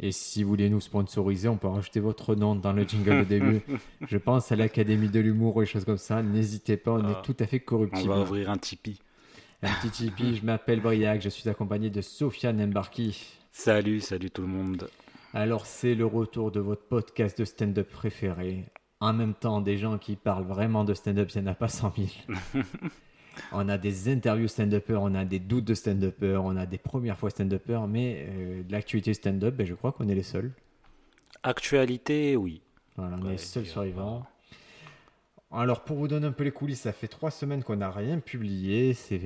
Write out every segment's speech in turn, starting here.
Et si vous voulez nous sponsoriser, on peut rajouter votre nom dans le jingle de début. Je pense à l'Académie de l'humour ou des choses comme ça. N'hésitez pas, on est Ah. tout à fait corruptible. On va ouvrir un Tipeee. Un petit Tipeee, je m'appelle Briac, je suis accompagné de Sofiane Embarki. Salut, salut tout le monde. Alors c'est le retour de votre podcast de stand-up préféré. En même temps, des gens qui parlent vraiment de stand-up, il n'y en a pas 100 000. on a des interviews stand-uppers, on a des doutes de stand-uppers, on a des premières fois stand-uppers, mais euh, de l'actualité stand-up, ben, je crois qu'on est les seuls. Actualité, oui. Voilà, on est les seuls euh, survivants. Alors, pour vous donner un peu les coulisses, ça fait trois semaines qu'on n'a rien publié. C'est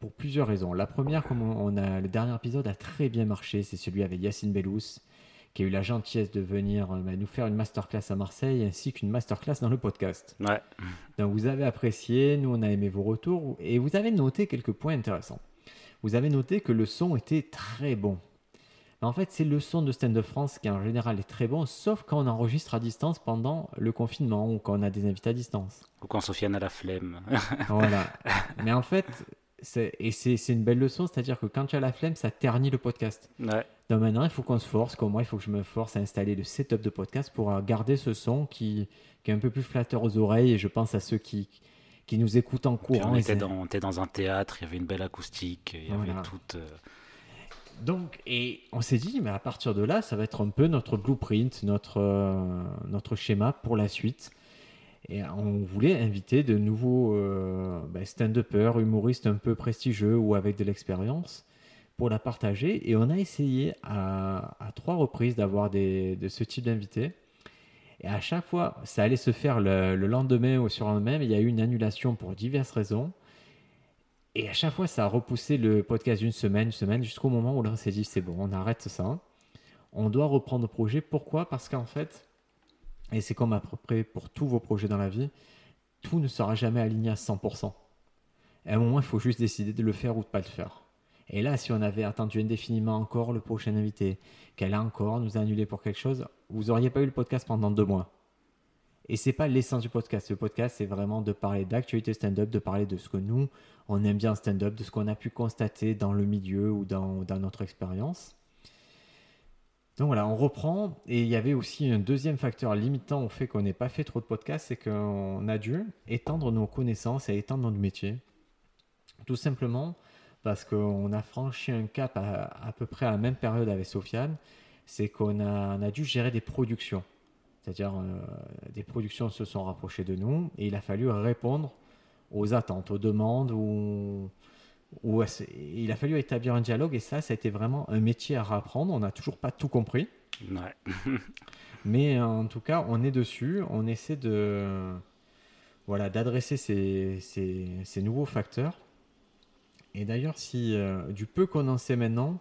pour plusieurs raisons. La première, comme on on a le dernier épisode a très bien marché, c'est celui avec Yacine Bellous, qui a eu la gentillesse de venir euh, bah, nous faire une masterclass à Marseille, ainsi qu'une masterclass dans le podcast. Ouais. Donc, vous avez apprécié, nous on a aimé vos retours, et vous avez noté quelques points intéressants. Vous avez noté que le son était très bon. En fait, c'est le son de Stand Up France qui en général est très bon, sauf quand on enregistre à distance pendant le confinement ou quand on a des invités à distance. Ou quand Sofiane a la flemme. Voilà. Mais en fait, et c'est une belle leçon, c'est-à-dire que quand tu as la flemme, ça ternit le podcast. ouais. Donc maintenant, il faut qu'on se force, comme moi, il faut que je me force à installer le setup de podcast pour euh, garder ce son qui, qui est un peu plus flatteur aux oreilles. Et je pense à ceux qui, qui nous écoutent en courant. on était dans, on était dans un théâtre, il y avait une belle acoustique, il y avait toute. euh, Donc, et on s'est dit, mais à partir de là, ça va être un peu notre blueprint, notre, euh, notre schéma pour la suite. Et on voulait inviter de nouveaux euh, ben, stand-uppers, humoristes un peu prestigieux ou avec de l'expérience pour la partager. Et on a essayé à, trois reprises d'avoir de ce type d'invités. Et à chaque fois, ça allait se faire le, le lendemain ou sur le lendemain, mais il y a eu une annulation pour diverses raisons. Et à chaque fois, ça a repoussé le podcast d'une semaine, une semaine, jusqu'au moment où on s'est dit c'est bon, on arrête ça. On doit reprendre le projet. Pourquoi? Parce qu'en fait, et c'est comme à peu près pour tous vos projets dans la vie, tout ne sera jamais aligné à 100%. À un moment, il faut juste décider de le faire ou de pas le faire. Et là, si on avait attendu indéfiniment encore le prochain invité, qu'elle a encore nous annulé pour quelque chose, vous n'auriez pas eu le podcast pendant deux mois. Et c'est pas l'essence du podcast. Le podcast, c'est vraiment de parler d'actualité stand-up, de parler de ce que nous, on aime bien en stand-up, de ce qu'on a pu constater dans le milieu ou dans notre expérience. Donc voilà, on reprend. Et il y avait aussi un deuxième facteur limitant au fait qu'on n'ait pas fait trop de podcasts, c'est qu'on a dû étendre nos connaissances et étendre notre métier. Tout simplement parce qu'on a franchi un cap à, peu près à la même période avec Sofiane, c'est qu'on a, dû gérer des productions. C'est-à-dire, euh, des productions se sont rapprochées de nous et il a fallu répondre aux attentes, aux demandes, ou il a fallu établir un dialogue et ça, ça a été vraiment un métier à apprendre. On n'a toujours pas tout compris, Ouais. mais en tout cas, on est dessus. On essaie de voilà d'adresser ces, ces- ces nouveaux facteurs. Et d'ailleurs, si euh, du peu qu'on en sait maintenant,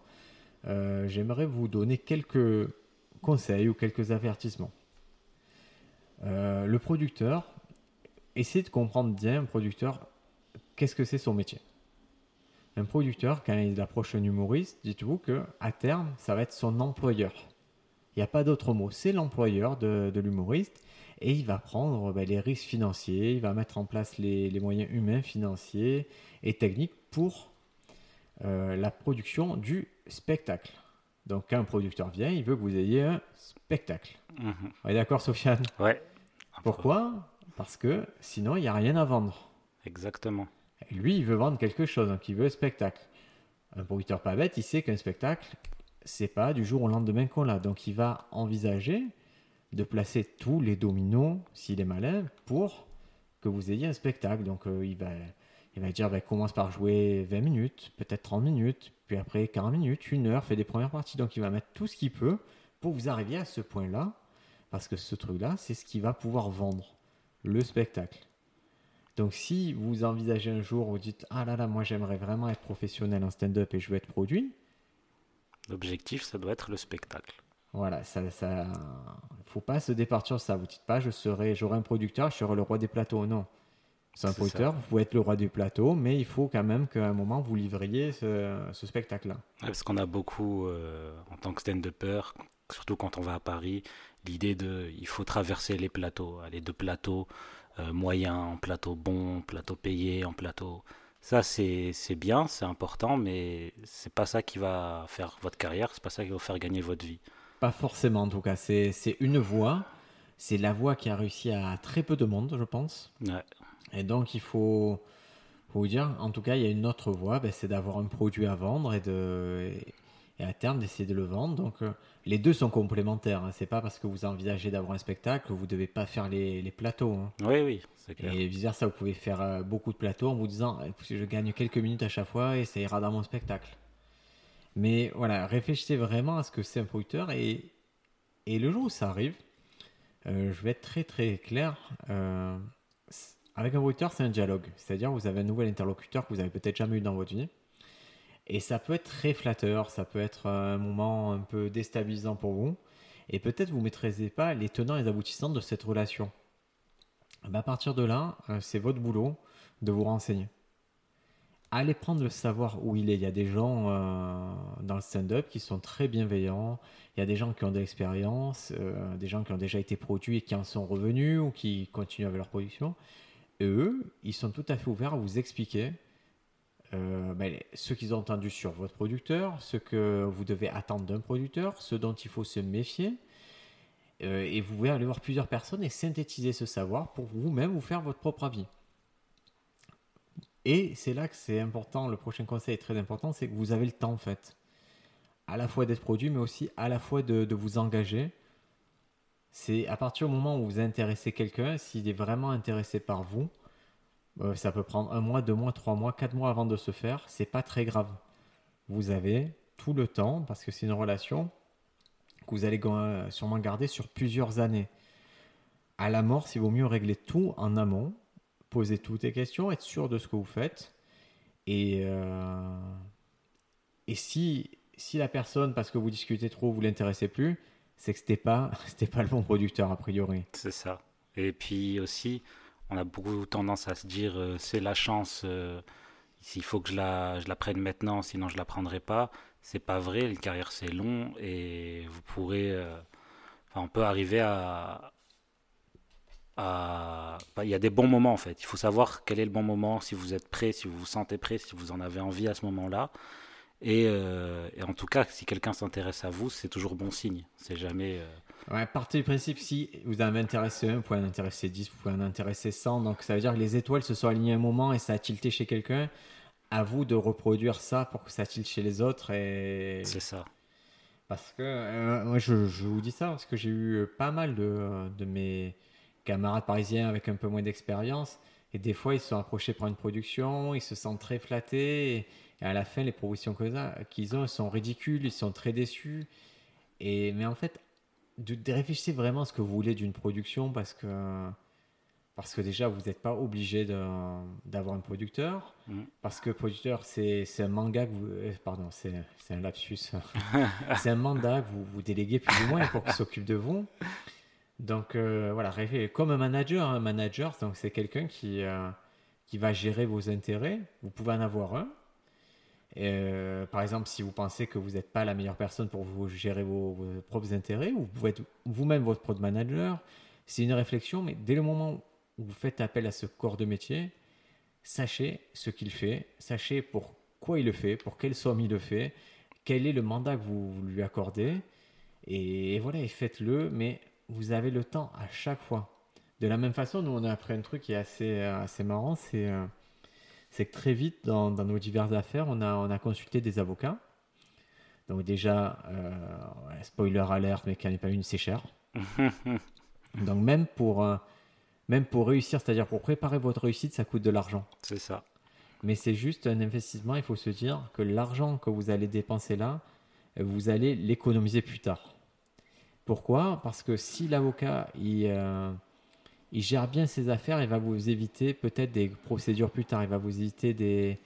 euh, j'aimerais vous donner quelques conseils ou quelques avertissements. Euh, le producteur, essayez de comprendre bien producteur, qu'est-ce que c'est son métier? Un producteur, quand il approche un humoriste, dites-vous que à terme, ça va être son employeur. Il n'y a pas d'autre mot. C'est l'employeur de, de l'humoriste et il va prendre ben, les risques financiers, il va mettre en place les, les moyens humains, financiers et techniques pour euh, la production du spectacle. Donc, quand un producteur vient, il veut que vous ayez un spectacle. Mhm. On est d'accord, Sofiane? Ouais. Pourquoi? Parce que sinon, il n'y a rien à vendre. Exactement. Lui, il veut vendre quelque chose, donc il veut un spectacle. Un producteur pas bête, il sait qu'un spectacle, c'est pas du jour au lendemain qu'on l'a. Donc il va envisager de placer tous les dominos, s'il est malin, pour que vous ayez un spectacle. Donc euh, il, va, il va dire, ben, commence par jouer 20 minutes, peut-être 30 minutes, puis après 40 minutes, une heure, fait des premières parties. Donc il va mettre tout ce qu'il peut pour vous arriver à ce point-là, parce que ce truc-là, c'est ce qui va pouvoir vendre le spectacle. Donc si vous envisagez un jour, vous dites ah là là, moi j'aimerais vraiment être professionnel en stand-up et je veux être produit, L'objectif, ça doit être le spectacle. Voilà, ça, ça, faut pas se départir de ça. Vous dites pas, je serai, j'aurai un producteur, je serai le roi des plateaux. Non, c'est un producteur. ça. Vous pouvez être le roi du plateau, mais il faut quand même qu'à un moment vous livriez ce, ce spectacle-là. Ouais, parce qu'on a beaucoup, euh, en tant que stand-upper, surtout quand on va à Paris, l'idée de il faut traverser les plateaux, aller de plateau euh, moyen en plateau bon, en plateau payé, en plateau. Ça, c'est bien, c'est important, mais c'est pas ça qui va faire votre carrière, c'est pas ça qui va vous faire gagner votre vie. Pas forcément, en tout cas. C'est c'est une voie. C'est la voie qui a réussi à très peu de monde, je pense. Ouais, Et donc, il faut, faut vous dire, en tout cas, il y a une autre voie, ben, c'est d'avoir un produit à vendre et, de, et à terme d'essayer de le vendre. Donc, euh, les deux sont complémentaires. Hein. C'est pas parce que vous envisagez d'avoir un spectacle que vous devez pas faire les, les plateaux. hein. oui, oui, c'est clair. Et vice versa, vous pouvez faire euh, beaucoup de plateaux en vous disant, écoutez, je gagne quelques minutes à chaque fois et ça ira dans mon spectacle. Mais voilà, réfléchissez vraiment à ce que c'est un producteur et, et le jour où ça arrive, euh, je vais être très très clair. avec un producteur, c'est un dialogue. C'est-à-dire, vous avez un nouvel interlocuteur que vous avez peut-être jamais eu dans votre vie. Et ça peut être très flatteur, ça peut être un moment un peu déstabilisant pour vous. Et peut-être vous ne maîtrisez pas les tenants et les aboutissants de cette relation. Ben, à partir de là, euh, c'est votre boulot de vous renseigner. Allez prendre le savoir où il est. Il y a des gens euh, dans le stand-up qui sont très bienveillants. Il y a des gens qui ont de l'expérience, euh, des gens qui ont déjà été produits et qui en sont revenus ou qui continuent avec leur production. Et eux, ils sont tout à fait ouverts à vous expliquer euh, ce qu'ils ont entendu sur votre producteur, ce que vous devez attendre d'un producteur, ce dont il faut se méfier. Euh, et vous pouvez aller voir plusieurs personnes et synthétiser ce savoir pour vous-même vous faire votre propre avis. Et c'est là que c'est important, le prochain conseil est très important, c'est que vous avez le temps en fait. À la fois d'être produit, mais aussi à la fois de vous engager. C'est à partir du moment où vous intéressez quelqu'un, s'il est vraiment intéressé par vous, euh, ça peut prendre un mois, deux mois, trois mois, quatre mois avant de se faire, c'est pas très grave. Vous avez tout le temps, parce que c'est une relation que vous allez euh, sûrement garder sur plusieurs années. À la mort, il vaut mieux régler tout en amont, poser toutes les questions, être sûr de ce que vous faites. Et, euh, et si, si la personne, parce que vous discutez trop, vous l'intéressez plus, c'est que c'était pas, pas le bon producteur a priori. C'est ça. Et puis aussi, on a beaucoup tendance à se dire euh, c'est la chance, euh, il faut que je la, je la prenne maintenant, sinon je la prendrai pas. C'est pas vrai, une carrière c'est long et vous pourrez. euh, enfin, on peut arriver à. à- bah, Il y a des bons moments en fait. Il faut savoir quel est le bon moment, si vous êtes prêt, si vous vous sentez prêt, si vous en avez envie à ce moment-là. Et, euh, et en tout cas, si quelqu'un s'intéresse à vous, c'est toujours bon signe. C'est jamais. euh, Ouais, partez du principe, si vous en avez intéressé un, vous pouvez en intéresser 10, vous pouvez en intéresser 100. Donc ça veut dire que les étoiles se sont alignées un moment et ça a tilté chez quelqu'un. À vous de reproduire ça pour que ça tilte chez les autres. Et... c'est ça. Parce que, euh, moi je, je vous dis ça parce que j'ai eu pas mal de, de mes camarades parisiens avec un peu moins d'expérience. Et des fois, ils se sont approchés par une production, ils se sentent très flattés. Et, et à la fin, les propositions qu'ils ont, elles sont ridicules, ils sont très déçus. Et, mais en fait, de, de réfléchissez vraiment à ce que vous voulez d'une production parce que, parce que déjà, vous n'êtes pas obligé d'avoir un producteur. Mm. Parce que producteur, c'est un manga que vous. euh, Pardon, c'est un lapsus. c'est un mandat que vous, vous déléguez plus ou moins pour qu'il s'occupe de vous. Donc euh, voilà, comme un manager. hein, Un manager, donc c'est quelqu'un qui, euh, qui va gérer vos intérêts. Vous pouvez en avoir un. Euh, par exemple, si vous pensez que vous n'êtes pas la meilleure personne pour vous gérer vos, propres intérêts, vous pouvez être vous-même votre propre manager. C'est une réflexion, mais dès le moment où vous faites appel à ce corps de métier, sachez ce qu'il fait, sachez pourquoi il le fait, pour quelle somme il le fait, quel est le mandat que vous, vous lui accordez, et, voilà, et faites-le, mais vous avez le temps à chaque fois. De la même façon, nous, on a appris un truc qui est assez, euh, assez marrant, c'est euh, c'est que très vite, dans, dans nos diverses affaires, on a, on a consulté des avocats. Donc déjà, euh, spoiler alerte, mais qu'il n'y en ait pas une, c'est cher. Donc même pour, euh, même pour réussir, c'est-à-dire pour préparer votre réussite, ça coûte de l'argent. C'est ça. Mais c'est juste un investissement, il faut se dire que l'argent que vous allez dépenser là, vous allez l'économiser plus tard. Pourquoi? Parce que si l'avocat il, euh, il gère bien ses affaires, il va vous éviter peut-être des procédures plus tard, il va vous éviter des,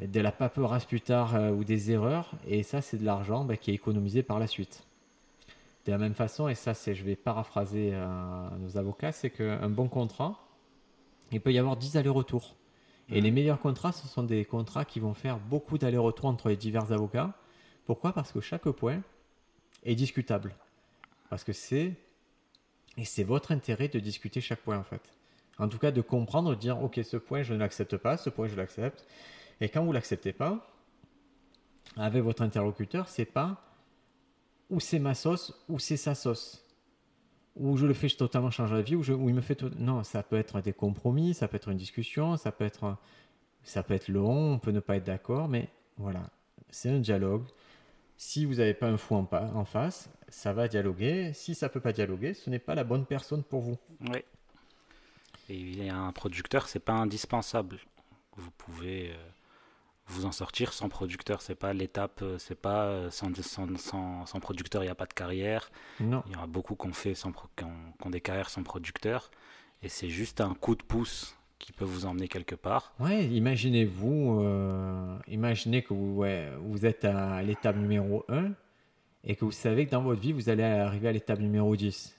de la paperasse plus tard euh, ou des erreurs, et ça c'est de l'argent bah, qui est économisé par la suite. De la même façon, et ça, c'est, je vais paraphraser euh, nos avocats, c'est qu'un bon contrat, il peut y avoir 10 allers-retours. Et Mhm. les meilleurs contrats, ce sont des contrats qui vont faire beaucoup d'allers-retours entre les divers avocats. Pourquoi? Parce que chaque point est discutable. Parce que c'est et c'est votre intérêt de discuter chaque point en fait. En tout cas, de comprendre, de dire ok, ce point je ne l'accepte pas, ce point je l'accepte. Et quand vous l'acceptez pas, avec votre interlocuteur, c'est pas ou c'est ma sauce ou c'est sa sauce. Ou je le fais totalement changer la vie, ou, je, ou il me fait. to- Non, ça peut être des compromis, ça peut être une discussion, ça peut être, ça peut être long, on peut ne pas être d'accord, mais voilà, c'est un dialogue. Si vous n'avez pas un fou en, en face, ça va dialoguer. Si ça peut pas dialoguer, ce n'est pas la bonne personne pour vous. Oui. Et il y a un producteur, c'est pas indispensable. Vous pouvez euh, vous en sortir sans producteur. C'est pas l'étape, euh, c'est pas euh, sans, sans, sans, sans producteur, il n'y a pas de carrière. Non. Il y en a beaucoup qui ont fait sans ont des carrières sans producteur. Et c'est juste un coup de pouce qui peut vous emmener quelque part. Ouais, imaginez-vous, euh, imaginez que vous, ouais, vous êtes à l'étape numéro 1 et que vous savez que dans votre vie, vous allez arriver à l'étape numéro 10.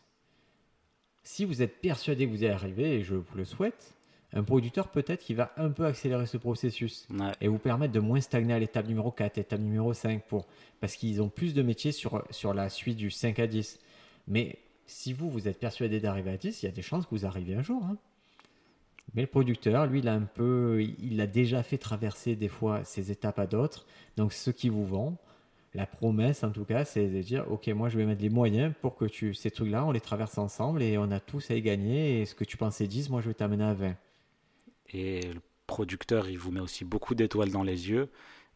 Si vous êtes persuadé que vous allez arriver, et je vous le souhaite, un producteur peut-être qui va un peu accélérer ce processus Ouais. et vous permettre de moins stagner à l'étape numéro 4, étape numéro 5, pour, parce qu'ils ont plus de métiers sur, sur la suite du 5 à 10. Mais si vous, vous êtes persuadé d'arriver à 10, il y a des chances que vous arriviez un jour. hein. Mais le producteur, lui, il a un peu, il a déjà fait traverser des fois ces étapes à d'autres. Donc, ce qui vous vend, la promesse en tout cas, c'est de dire, ok, moi, je vais mettre les moyens pour que tu, ces trucs-là, on les traverse ensemble et on a tous à y gagner. Et ce que tu pensais 10, moi, je vais t'amener à 20. Et le producteur, il vous met aussi beaucoup d'étoiles dans les yeux.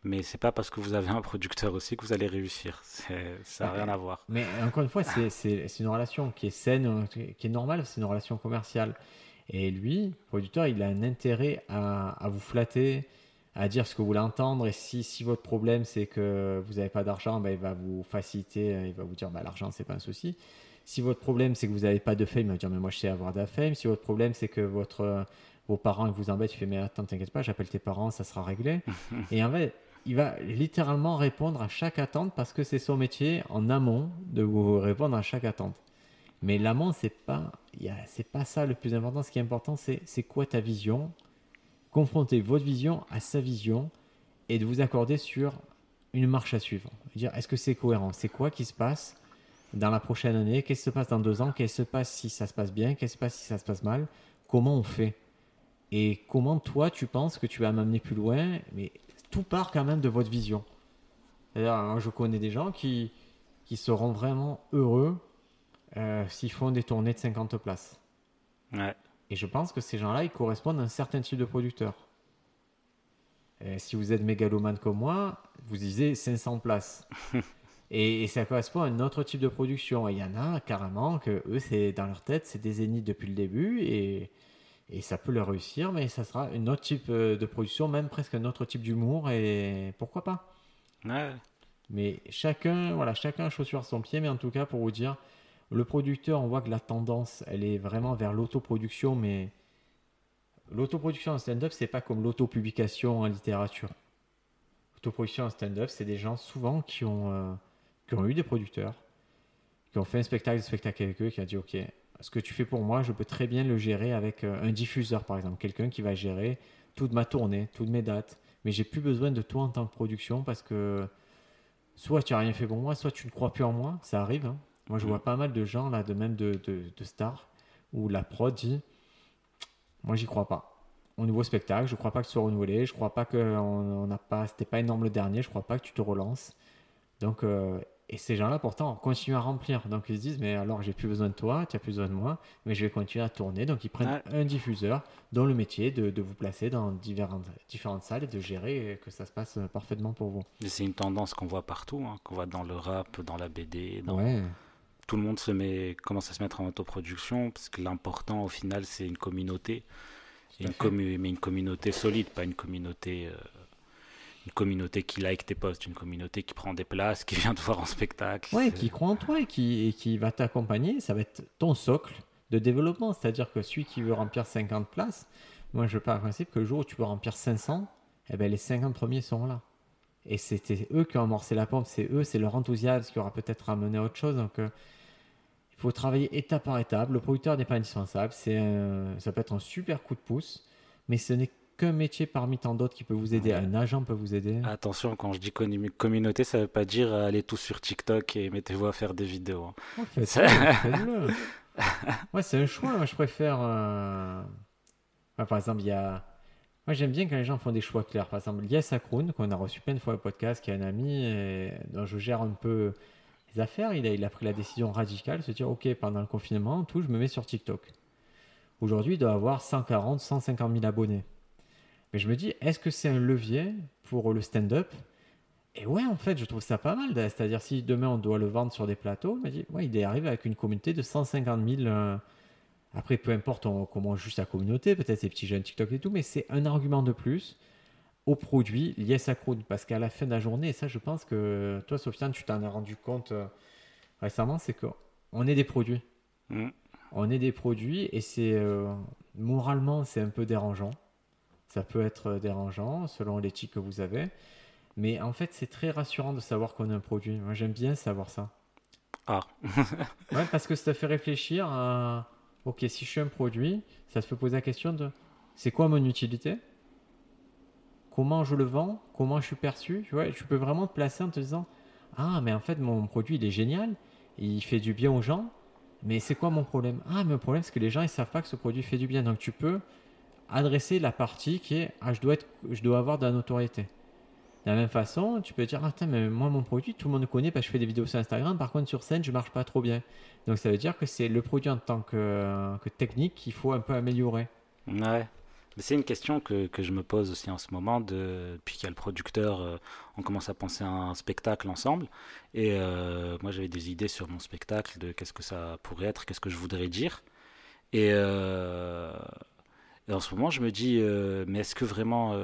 Mais c'est pas parce que vous avez un producteur aussi que vous allez réussir. Ça n'a Ouais. rien à voir. Mais encore une fois, c'est- une relation qui est saine, qui est normale, c'est une relation commerciale. Et lui, producteur, il a un intérêt à, à vous flatter, à dire ce que vous voulez entendre. Et si, si votre problème, c'est que vous n'avez pas d'argent, ben, il va vous faciliter, euh, il va vous dire bah, l'argent, c'est pas un souci. Si votre problème, c'est que vous n'avez pas de fame, il va dire mais moi, je sais avoir de la fame. Si votre problème, c'est que votre, euh, vos parents ils vous embêtent, il fait mais attends, t'inquiète pas, j'appelle tes parents, ça sera réglé. Et en fait, il va littéralement répondre à chaque attente parce que c'est son métier en amont de vous répondre à chaque attente. Mais l'amont, c'est pas, c'est pas ça le plus important. Ce qui est important, c'est c'est quoi ta vision? Confronter votre vision à sa vision et de vous accorder sur une marche à suivre. Dire, est-ce que c'est cohérent? C'est quoi qui se passe dans la prochaine année? Qu'est-ce qui se passe dans deux ans? Qu'est-ce qui se passe si ça se passe bien? Qu'est-ce qui se passe si ça se passe mal? Comment on fait? Et comment toi, tu penses que tu vas m'amener plus loin? Mais tout part quand même de votre vision. C'est-à-dire, moi, je connais des gens qui, qui seront vraiment heureux euh, s'ils font des tournées de 50 places. Ouais. Et je pense que ces gens-là, ils correspondent à un certain type de producteur. Euh, si vous êtes mégalomane comme moi, vous disiez 500 places. et, et ça correspond à un autre type de production. Et il y en a carrément que eux, c'est dans leur tête, c'est des zéniths depuis le début et, et ça peut leur réussir, mais ça sera un autre type euh, de production, même presque un autre type d'humour. Et pourquoi pas? Ouais. mais chacun, voilà, chacun chaussure à son pied. Mais en tout cas, pour vous dire, le producteur, on voit que la tendance, elle est vraiment vers l'autoproduction. Mais l'autoproduction en stand-up, c'est pas comme l'autopublication en littérature. L'autoproduction en stand-up, c'est des gens souvent qui ont, euh, eu des producteurs, qui ont fait un spectacle, des spectacles avec eux, qui a dit Ok, ce que tu fais pour moi, je peux très bien le gérer avec euh, un diffuseur, par exemple. Quelqu'un qui va gérer toute ma tournée, toutes mes dates. Mais j'ai plus besoin de toi en tant que production parce que soit tu n'as rien fait pour moi, soit tu ne crois plus en moi. Ça arrive. hein. Moi, je Mm. vois pas mal de gens, là, de même de, de, de stars, où la prod dit Moi, j'y crois pas. Au nouveau spectacle, je crois pas que tu sois renouvelé, je crois pas que on, on pas, c'était pas énorme le dernier, je crois pas que tu te relances. Donc, euh, et ces gens-là, pourtant, continuent à remplir. Donc, ils se disent Mais alors, j'ai plus besoin de toi, tu as plus besoin de moi, mais je vais continuer à tourner. Donc, ils prennent un diffuseur dont le métier de, de vous placer dans différentes, différentes salles et de gérer et que ça se passe parfaitement pour vous. C'est une tendance qu'on voit partout, hein, qu'on voit dans le rap, dans la BD, dans... Ouais. Tout le monde se met, commence à se mettre en autoproduction parce que l'important au final c'est une communauté, Et une commu- mais une communauté solide, pas une communauté, euh, une communauté qui like tes posts, une communauté qui prend des places, qui vient te voir en spectacle. Ouais, qui croit en toi et qui, et qui va t'accompagner. Ça va être ton socle de développement. C'est-à-dire que celui qui veut remplir 50 places, moi je pars du principe que le jour où tu veux remplir 500, eh ben, les 50 premiers seront là. Et c'était eux qui ont amorcé la pompe, c'est eux, c'est leur enthousiasme qui aura peut-être ramené à autre chose. Donc, euh, faut travailler étape par étape. Le producteur n'est pas indispensable. C'est un- ça peut être un super coup de pouce, mais ce n'est qu'un métier parmi tant d'autres qui peut vous aider. Un agent peut vous aider. Attention, quand je dis commu- communauté, ça veut pas dire euh, allez tous sur TikTok et mettez-vous à faire des vidéos. hein. Oh. Ouais, c'est un choix. Moi, je préfère. euh, ouais, par exemple, il y a. Moi, j'aime bien quand les gens font des choix clairs. Par exemple, Lies Akroun, qu'on a reçu plein de fois au podcast, qui est un ami et dont je gère un peu affaires, il a, pris la décision radicale de se dire Ok, pendant le confinement, tout, je me mets sur TikTok. Aujourd'hui, il doit avoir 140, 150 000 abonnés. Mais je me dis, est-ce que c'est un levier pour le stand-up? Et ouais, en fait, je trouve ça pas mal. C'est-à-dire, si demain on doit le vendre sur des plateaux, il m'a dit, ouais, il est arrivé avec une communauté de 150 000. euh, Après, peu importe on- comment juste la communauté, peut-être ces petits jeunes TikTok et tout, mais c'est un argument de plus au produit lié à Crowd. Parce qu'à la fin de la journée, et ça, je pense que toi, Sofiane, tu t'en as rendu compte euh, récemment, c'est qu'on est des produits. Mm. On est des produits et c'est euh, moralement, c'est un peu dérangeant. Ça peut être dérangeant selon l'éthique que vous avez. Mais en fait, c'est très rassurant de savoir qu'on est un produit. Moi, j'aime bien savoir ça. Ah, Ouais, parce que ça te fait réfléchir à. Ok, si je suis un produit, ça te fait poser la question de c'est quoi mon utilité? Comment je le vends Comment je suis perçu Tu vois, tu peux vraiment te placer en te disant Ah, mais en fait, mon produit, il est génial, il fait du bien aux gens, mais c'est quoi mon problème? Ah, mais le problème, c'est que les gens, ils savent pas que ce produit fait du bien. Donc, tu peux adresser la partie qui est Ah, je dois, être, je dois avoir de la notoriété. De la même façon, tu peux dire, ah, mais moi, mon produit, tout le monde le connaît parce que je fais des vidéos sur Instagram. Par contre, sur scène, je marche pas trop bien. Donc, ça veut dire que c'est le produit en tant que technique qu'il faut un peu améliorer. ouais. C'est une question que, que je me pose aussi en ce moment, de, depuis qu'il y a le producteur, euh, on commence à penser à un spectacle ensemble. Et euh, moi, j'avais des idées sur mon spectacle, de qu'est-ce que ça pourrait être, qu'est-ce que je voudrais dire. Et, euh, en ce moment, je me dis, mais est-ce que vraiment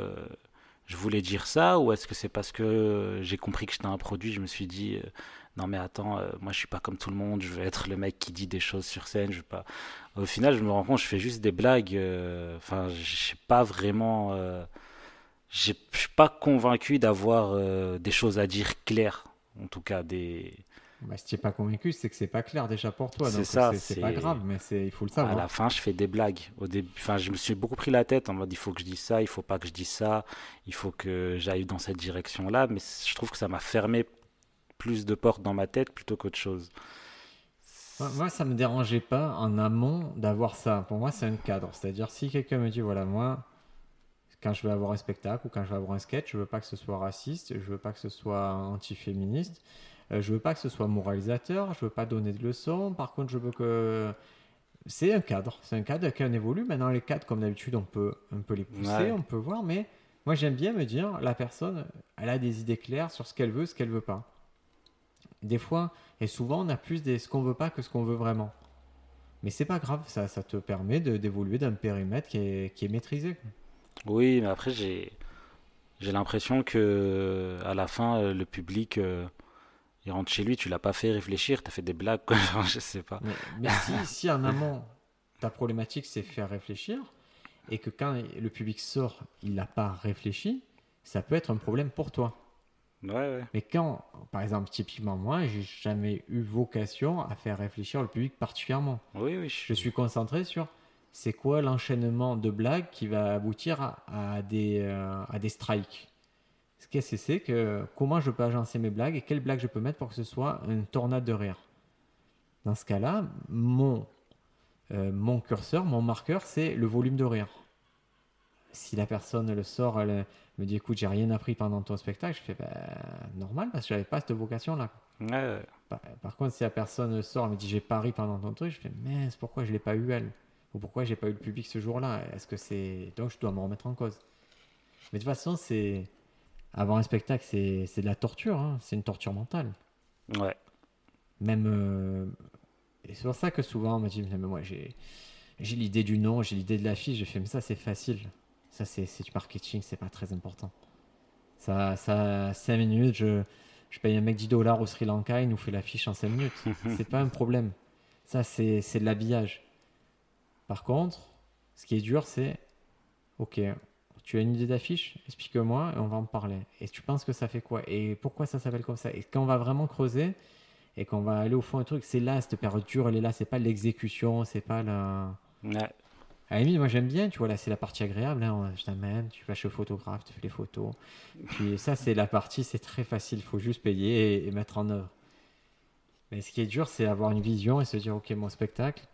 je voulais dire ça ou est-ce que c'est parce que j'ai compris que j'étais un produit, je me suis dit, euh, non mais attends, euh, moi je suis pas comme tout le monde, je veux être le mec qui dit des choses sur scène, je veux pas. Au final, je me rends compte, je fais juste des blagues. euh, Enfin, je sais pas vraiment. euh, je suis pas convaincu d'avoir euh, des choses à dire claires. En tout cas, des. Bah, si tu n'es pas convaincu, c'est que c'est pas clair déjà pour toi. C'est ça, c'est- pas grave, mais il faut le À savoir. la fin, je fais des blagues. Au début, enfin, je me suis beaucoup pris la tête en mode il faut que je dise ça, il faut pas que je dise ça, il faut que j'aille dans cette direction-là. Mais je trouve que ça m'a fermé plus de portes dans ma tête plutôt qu'autre chose. Moi, moi, ça me dérangeait pas en amont d'avoir ça. Pour moi, c'est un cadre. C'est-à-dire, si quelqu'un me dit, voilà, moi, quand je vais avoir un spectacle ou quand je vais avoir un sketch, je veux pas que ce soit raciste, je veux pas que ce soit antiféministe, euh, je veux pas que ce soit moralisateur, je veux pas donner de leçons. Par contre, je veux que c'est un cadre. C'est un cadre avec un évolue. Maintenant, les cadres, comme d'habitude, on peut les pousser, Ouais. on peut voir, mais moi, j'aime bien me dire, la personne, elle a des idées claires sur ce qu'elle veut, ce qu'elle veut pas. Des fois, et souvent, on a plus des, ce qu'on veut pas que ce qu'on veut vraiment. Mais c'est pas grave, ça, ça te permet d'évoluer d'un périmètre qui est, qui est maîtrisé. Oui, mais après, j'ai j'ai l'impression que à la fin, euh, le public, euh, il rentre chez lui, tu l'as pas fait réfléchir, tu as fait des blagues, quoi. Genre, je sais pas. Mais, mais si, si en amont, ta problématique, c'est faire réfléchir, et que quand le public sort, il n'a pas réfléchi, ça peut être un problème pour toi. Ouais, ouais. Mais quand, par exemple, typiquement moi, j'ai jamais eu vocation à faire réfléchir le public particulièrement. Oui, oui, Je suis concentré sur c'est quoi l'enchaînement de blagues qui va aboutir à, à des, euh, à des strikes. Ce qu'est-ce que c'est que comment je peux agencer mes blagues et quelles blagues je peux mettre pour que ce soit une tornade de rire. Dans ce cas-là, mon, euh, mon curseur, mon marqueur, c'est le volume de rire. Si la personne le sort, elle me dit écoute, j'ai rien appris pendant ton spectacle, je fais ben, normal parce que j'avais pas cette vocation-là. Ouais. Par, par contre, si la personne sort et me dit j'ai pas ri pendant ton truc, je fais mince, pourquoi je l'ai pas eu elle? Ou pourquoi j'ai pas eu le public ce jour-là? Est-ce que c'est. Donc je dois me remettre en cause. Mais de toute façon, c'est. Avoir un spectacle, c'est de la torture, hein. c'est une torture mentale. Ouais. Même. euh, Et c'est pour ça que souvent on me dit mais moi j'ai j'ai l'idée du nom, j'ai l'idée de l'affiche, je fais mais ça c'est facile. Ça c'est du marketing, c'est pas très important. Ça, ça 5 minutes, je, je paye un mec 10 dollars au Sri Lanka, il nous fait l'affiche en 5 minutes. c'est pas un problème. Ça, c'est de l'habillage. Par contre, ce qui est dur, c'est Ok, tu as une idée d'affiche Explique-moi et on va en parler. Et tu penses que ça fait quoi Et pourquoi ça s'appelle comme ça? Et quand on va vraiment creuser, et qu'on va aller au fond du truc. C'est là, cette période dure, elle est là, c'est pas l'exécution, c'est pas la. Ouais. À limite, moi j'aime bien, tu vois, là c'est la partie agréable, hein, je t'amène, tu vas chez le photographe, tu fais les photos. Puis ça, c'est la partie, c'est très facile, il faut juste payer et, et mettre en œuvre. Mais ce qui est dur, c'est avoir une vision et se dire, ok, mon spectacle.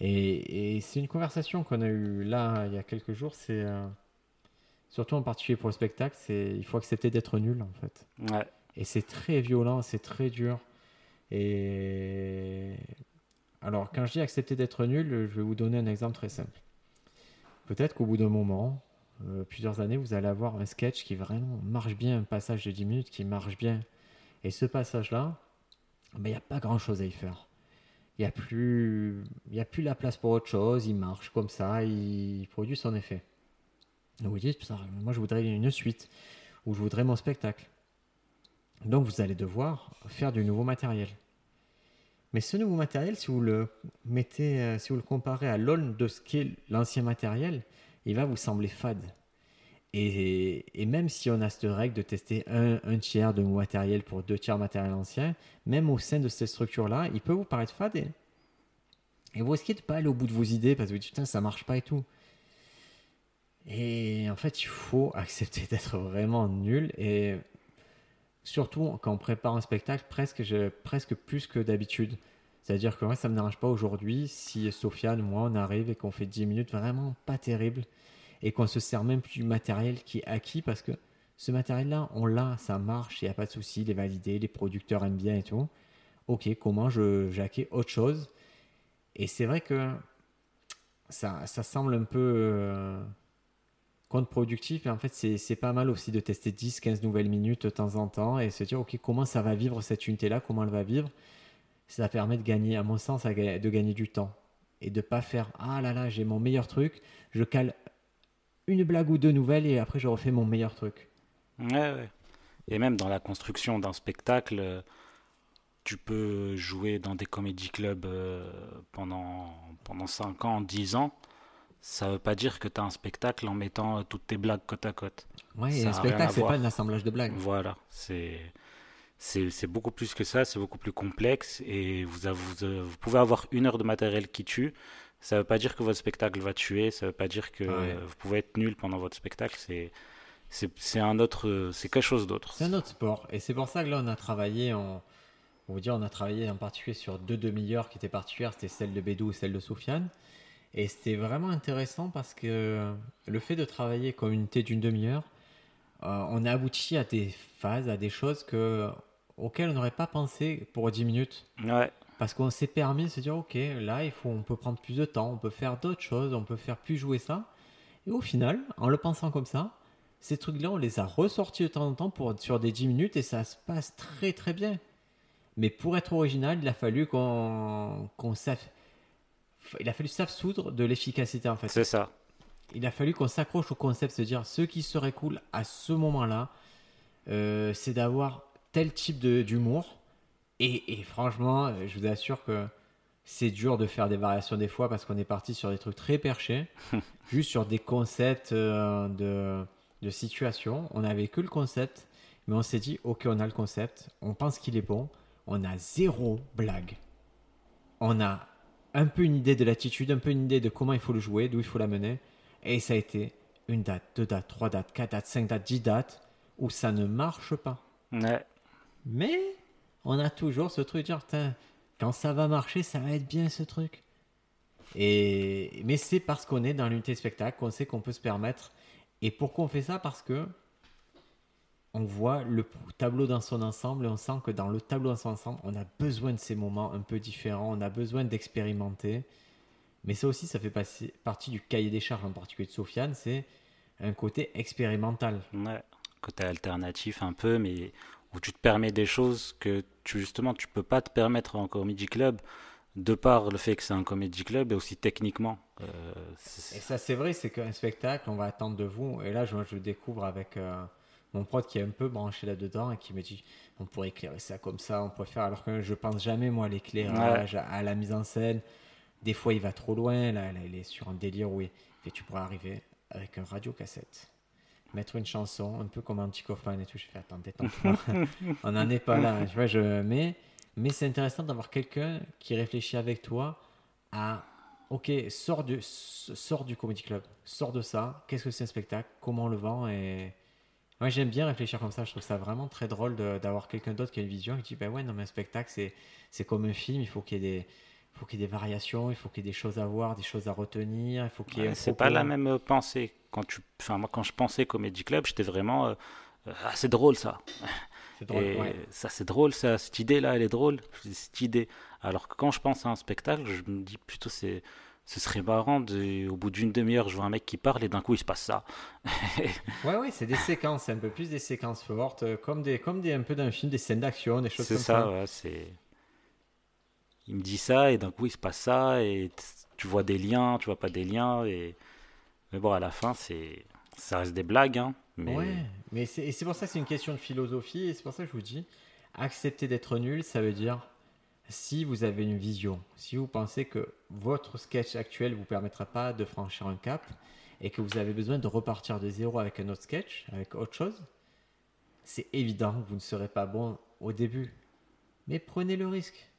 Et, et c'est une conversation qu'on a eue là, il y a quelques jours, c'est. euh, surtout en particulier pour le spectacle, c'est il faut accepter d'être nul en fait. Ouais. Et c'est très violent, c'est très dur. Et alors, quand je dis accepter d'être nul, je vais vous donner un exemple très simple. Peut-être qu'au bout d'un moment, euh, plusieurs années, vous allez avoir un sketch qui vraiment marche bien, un passage de 10 minutes qui marche bien. Et ce passage-là, ben, il n'y a pas grand-chose à y faire. Il n'y a, plus- il y a plus la place pour autre chose, il marche comme ça, il produit son effet. Vous moi je voudrais une suite, ou je voudrais mon spectacle. Donc vous allez devoir faire du nouveau matériel. Mais ce nouveau matériel, si vous le mettez, euh, si vous le comparez à l'aune de ce qu'est l'ancien matériel, il va vous sembler fade. Et, même si on a cette règle de tester un, tiers de matériel pour deux tiers matériel ancien, même au sein de cette structure-là, il peut vous paraître fade. Et, et vous risquez de pas aller au bout de vos idées parce que vous dites, putain, ça marche pas et tout. Et en fait, il faut accepter d'être vraiment nul et surtout quand on prépare un spectacle, presque, presque plus que d'habitude. C'est-à-dire que moi, ça me dérange pas aujourd'hui si Sofiane, moi, on arrive et qu'on fait 10 minutes vraiment pas terrible et qu'on se sert même plus du matériel qui est acquis parce que ce matériel-là, on l'a, ça marche, il n'y a pas de souci, il est validé, les producteurs aiment bien et tout. Ok, comment je j'acquais autre chose? Et c'est vrai que ça, ça semble un peu euh, contre-productif, mais en fait, c'est pas mal aussi de tester 10, 15 nouvelles minutes de temps en temps et se dire, ok, comment ça va vivre cette unité-là, comment elle va vivre? Ça permet de gagner, à mon sens, de gagner du temps et de pas faire, ah là là, j'ai mon meilleur truc, je cale une blague ou deux nouvelles et après je refais mon meilleur truc. Ouais, ouais. Et même dans la construction d'un spectacle, euh, tu peux jouer dans des comédie clubs euh, pendant, pendant 5 ans, 10 ans. Ça veut pas dire que tu as un spectacle en mettant euh, toutes tes blagues côte à côte. Ouais, Ça et a un spectacle, c'est pas un assemblage de blagues. Voilà, c'est beaucoup plus que ça, c'est beaucoup plus complexe et vous, avez- vous, euh, vous pouvez avoir une heure de matériel qui tue. Ça veut pas dire que votre spectacle va tuer, ça veut pas dire que Ouais. vous pouvez être nul pendant votre spectacle. C'est un autre, c'est quelque chose d'autre. C'est un autre sport. Et c'est pour ça que là, on a travaillé, en... on va dire, on a travaillé en particulier sur deux demi-heures qui étaient particulières. C'était celle de Bédou et celle de Soufiane. Et c'était vraiment intéressant parce que le fait de travailler comme une unité d'une demi-heure, euh, on a abouti à des phases, à des choses que, auxquelles on n'aurait pas pensé pour 10 minutes. Ouais, Parce qu'on s'est permis de se dire, ok, là, il faut, on peut prendre plus de temps, on peut faire d'autres choses, on peut faire plus jouer ça. Et au final, en le pensant comme ça, ces trucs-là, on les a ressortis de temps en temps pour, sur des 10 minutes et ça se passe très très bien. Mais pour être original, il a fallu qu'on qu'on s'aff- il a fallu s'absoudre de l'efficacité en fait. c'est ça. Il a fallu qu'on s'accroche au concept, se dire ce qui serait cool à ce moment-là, euh, c'est d'avoir tel type d'humour. Et, et franchement, euh, je vous assure que c'est dur de faire des variations des fois parce qu'on est parti sur des trucs très perchés, juste sur des concepts euh, de, de situation. On n'avait que le concept, mais on s'est dit ok, on a le concept, on pense qu'il est bon, on a zéro blague. On a un peu une idée de l'attitude, un peu une idée de comment il faut le jouer, d'où il faut la mener. Et ça a été une date, deux dates, trois dates, quatre dates, cinq dates, dix dates où ça ne marche pas. Ouais, Mais on a toujours ce truc de dire, Tain, quand ça va marcher, ça va être bien ce truc. Et mais c'est parce qu'on est dans l'unité spectacle qu'on sait qu'on peut se permettre. Et pourquoi on fait ça? Parce que on voit le tableau dans son ensemble et on sent que dans le tableau dans son ensemble, on a besoin de ces moments un peu différents, on a besoin d'expérimenter. Mais ça aussi, ça fait passer- partie du cahier des charges, en particulier de Sofiane, c'est un côté expérimental. ouais. Côté alternatif un peu, mais où tu te permets des choses que tu justement tu peux pas te permettre en comedy club de par le fait que c'est un comedy club et aussi techniquement. Euh, Et ça, c'est vrai, c'est qu'un spectacle, on va attendre de vous. Et là, je, je le découvre avec euh, mon prod qui est un peu branché là-dedans et qui me dit on pourrait éclairer ça comme ça, on pourrait faire. Alors que je pense jamais, moi, à l'éclairage, à, à la mise en scène. Des fois, il va trop loin. Là, là il est sur un délire où il fait tu pourrais arriver avec un radio-cassette, mettre une chanson, un peu comme Kaufman et tout. Je fais attends, détends-toi. on n'en est pas là. Tu vois, je... Mais Mais c'est intéressant d'avoir quelqu'un qui réfléchit avec toi à ok, sors du, sors du comedy club, sors de ça, qu'est-ce que c'est un spectacle, comment on le vend et. Moi j'aime bien réfléchir comme ça, je trouve ça vraiment très drôle d'avoir quelqu'un d'autre qui a une vision et qui dit ben ouais non mais un spectacle c'est, comme un film, il faut qu'il y ait des, faut qu'il y ait des variations, il faut qu'il y ait des choses à voir, des choses à retenir, il faut qu'il y ait. c'est pas la même pensée. Quand tu, enfin moi quand je pensais Comedy Club, j'étais vraiment euh, ah c'est drôle ça. C'est drôle, et ça c'est drôle ça, cette idée là elle est drôle, cette idée. Alors que quand je pense à un spectacle, je me dis plutôt c'est ce serait marrant de, au bout d'une demi-heure, je vois un mec qui parle et d'un coup il se passe ça. ouais, ouais, c'est des séquences, un peu plus des séquences fortes, comme des, comme des un peu d'un film, des scènes d'action, des choses comme ça. C'est ça, ouais, c'est. Il me dit ça et d'un coup il se passe ça et tu vois des liens, tu vois pas des liens et. Mais bon, à la fin, c'est, ça reste des blagues, hein. Mais... Ouais, mais c'est, c'est pour ça que c'est une question de philosophie et c'est pour ça que je vous dis, accepter d'être nul, ça veut dire si vous avez une vision, si vous pensez que votre sketch actuel ne vous permettra pas de franchir un cap et que vous avez besoin de repartir de zéro avec un autre sketch, avec autre chose, c'est évident que vous ne serez pas bon au début. Mais prenez le risque.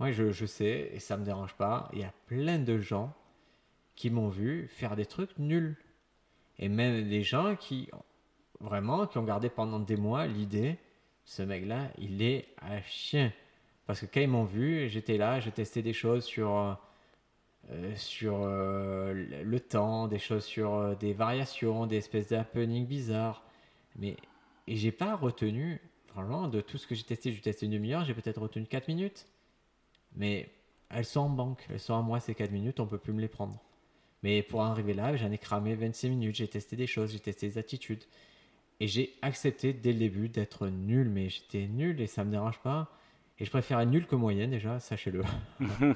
Je, je sais, et ça ne me dérange pas, il y a plein de gens qui m'ont vu faire des trucs nuls. Et même des gens qui, vraiment, qui ont gardé pendant des mois l'idée, ce mec-là, il est à chien. Parce que quand ils m'ont vu, j'étais là, je testais des choses sur, euh, sur euh, le temps, des choses sur euh, des variations, des espèces d'happenings bizarres. Mais et j'ai pas retenu, franchement, de tout ce que j'ai testé, j'ai testé une demi-heure, j'ai peut-être retenu 4 minutes. Mais elles sont en banque, elles sont à moi ces 4 minutes, on peut plus me les prendre. Mais pour arriver là, j'en ai cramé 26 minutes, j'ai testé des choses, j'ai testé des attitudes. Et j'ai accepté dès le début d'être nul, mais j'étais nul et ça me dérange pas. Et je préfère être nul que moyen déjà, sachez-le.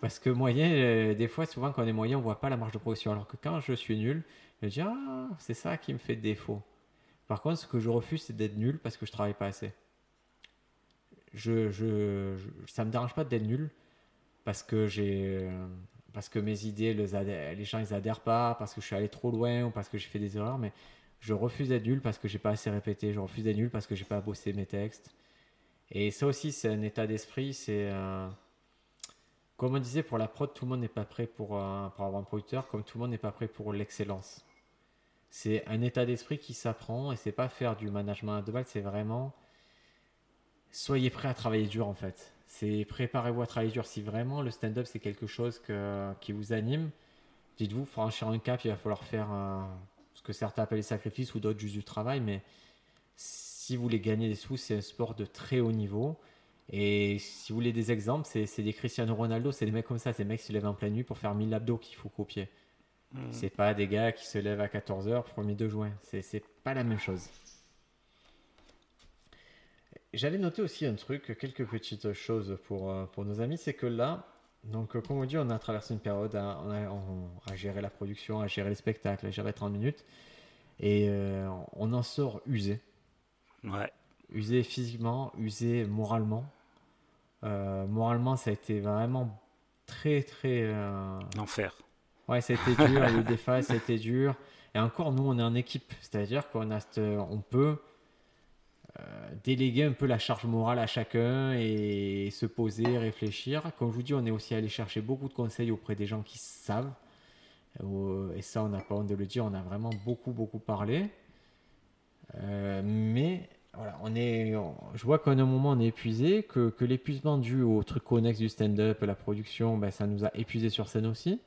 Parce que moyen, euh, des fois, souvent quand on est moyen, on voit pas la marge de progression. Alors que quand je suis nul, je dis ah, c'est ça qui me fait défaut. Par contre, ce que je refuse, c'est d'être nul parce que je travaille pas assez. Je, je, ça me dérange pas d'être nul parce que j'ai parce que mes idées, les, les gens ils adhèrent pas, parce que je suis allé trop loin ou parce que j'ai fait des erreurs, mais je refuse d'être nul parce que j'ai pas assez répété. Je refuse d'être nul parce que j'ai pas bossé mes textes. Et ça aussi, c'est un état d'esprit. C'est comme on disait pour la prod, tout le monde n'est pas prêt pour, pour avoir un producteur, comme tout le monde n'est pas prêt pour l'excellence. C'est un état d'esprit qui s'apprend et c'est pas faire du management à deux balles, c'est vraiment soyez prêt à travailler dur en fait. C'est préparez-vous à travailler dur. Si vraiment le stand-up c'est quelque chose que, qui vous anime, dites-vous franchir un cap, il va falloir faire ce que certains appellent les sacrifices ou d'autres juste du travail, mais si vous voulez gagner des sous, c'est un sport de très haut niveau. Et si vous voulez des exemples, c'est des Cristiano Ronaldo, c'est des mecs comme ça, c'est des mecs qui se lèvent en pleine nuit pour faire 1000 abdos qu'il faut copier. Hmm. C'est pas des gars qui se lèvent à 14h pour le 2 juin. C'est pas la même chose. J'avais noté aussi un truc, quelques petites choses pour, euh, pour nos amis, c'est que là, donc comme on dit, on a traversé une période à, à, gérer la production, à gérer les spectacles, à gérer 30 minutes, et euh, on en sort usé. Ouais. Usé physiquement, usé moralement. Euh, moralement, ça a été vraiment très, très. Euh... L'enfer. Ouais, ça a été dur. le défi, ça a été dur. Et encore, nous, on est en équipe. C'est-à-dire qu'on a on peut euh, déléguer un peu la charge morale à chacun et se poser, réfléchir. Comme je vous dis, on est aussi allé chercher beaucoup de conseils auprès des gens qui savent. Et ça, on n'a pas honte de le dire, on a vraiment beaucoup, beaucoup parlé. Euh, mais voilà, on est, je vois qu'à un moment on est épuisé, que, l'épuisement dû au truc connexe du stand-up, la production, ben, ça nous a épuisé sur scène aussi.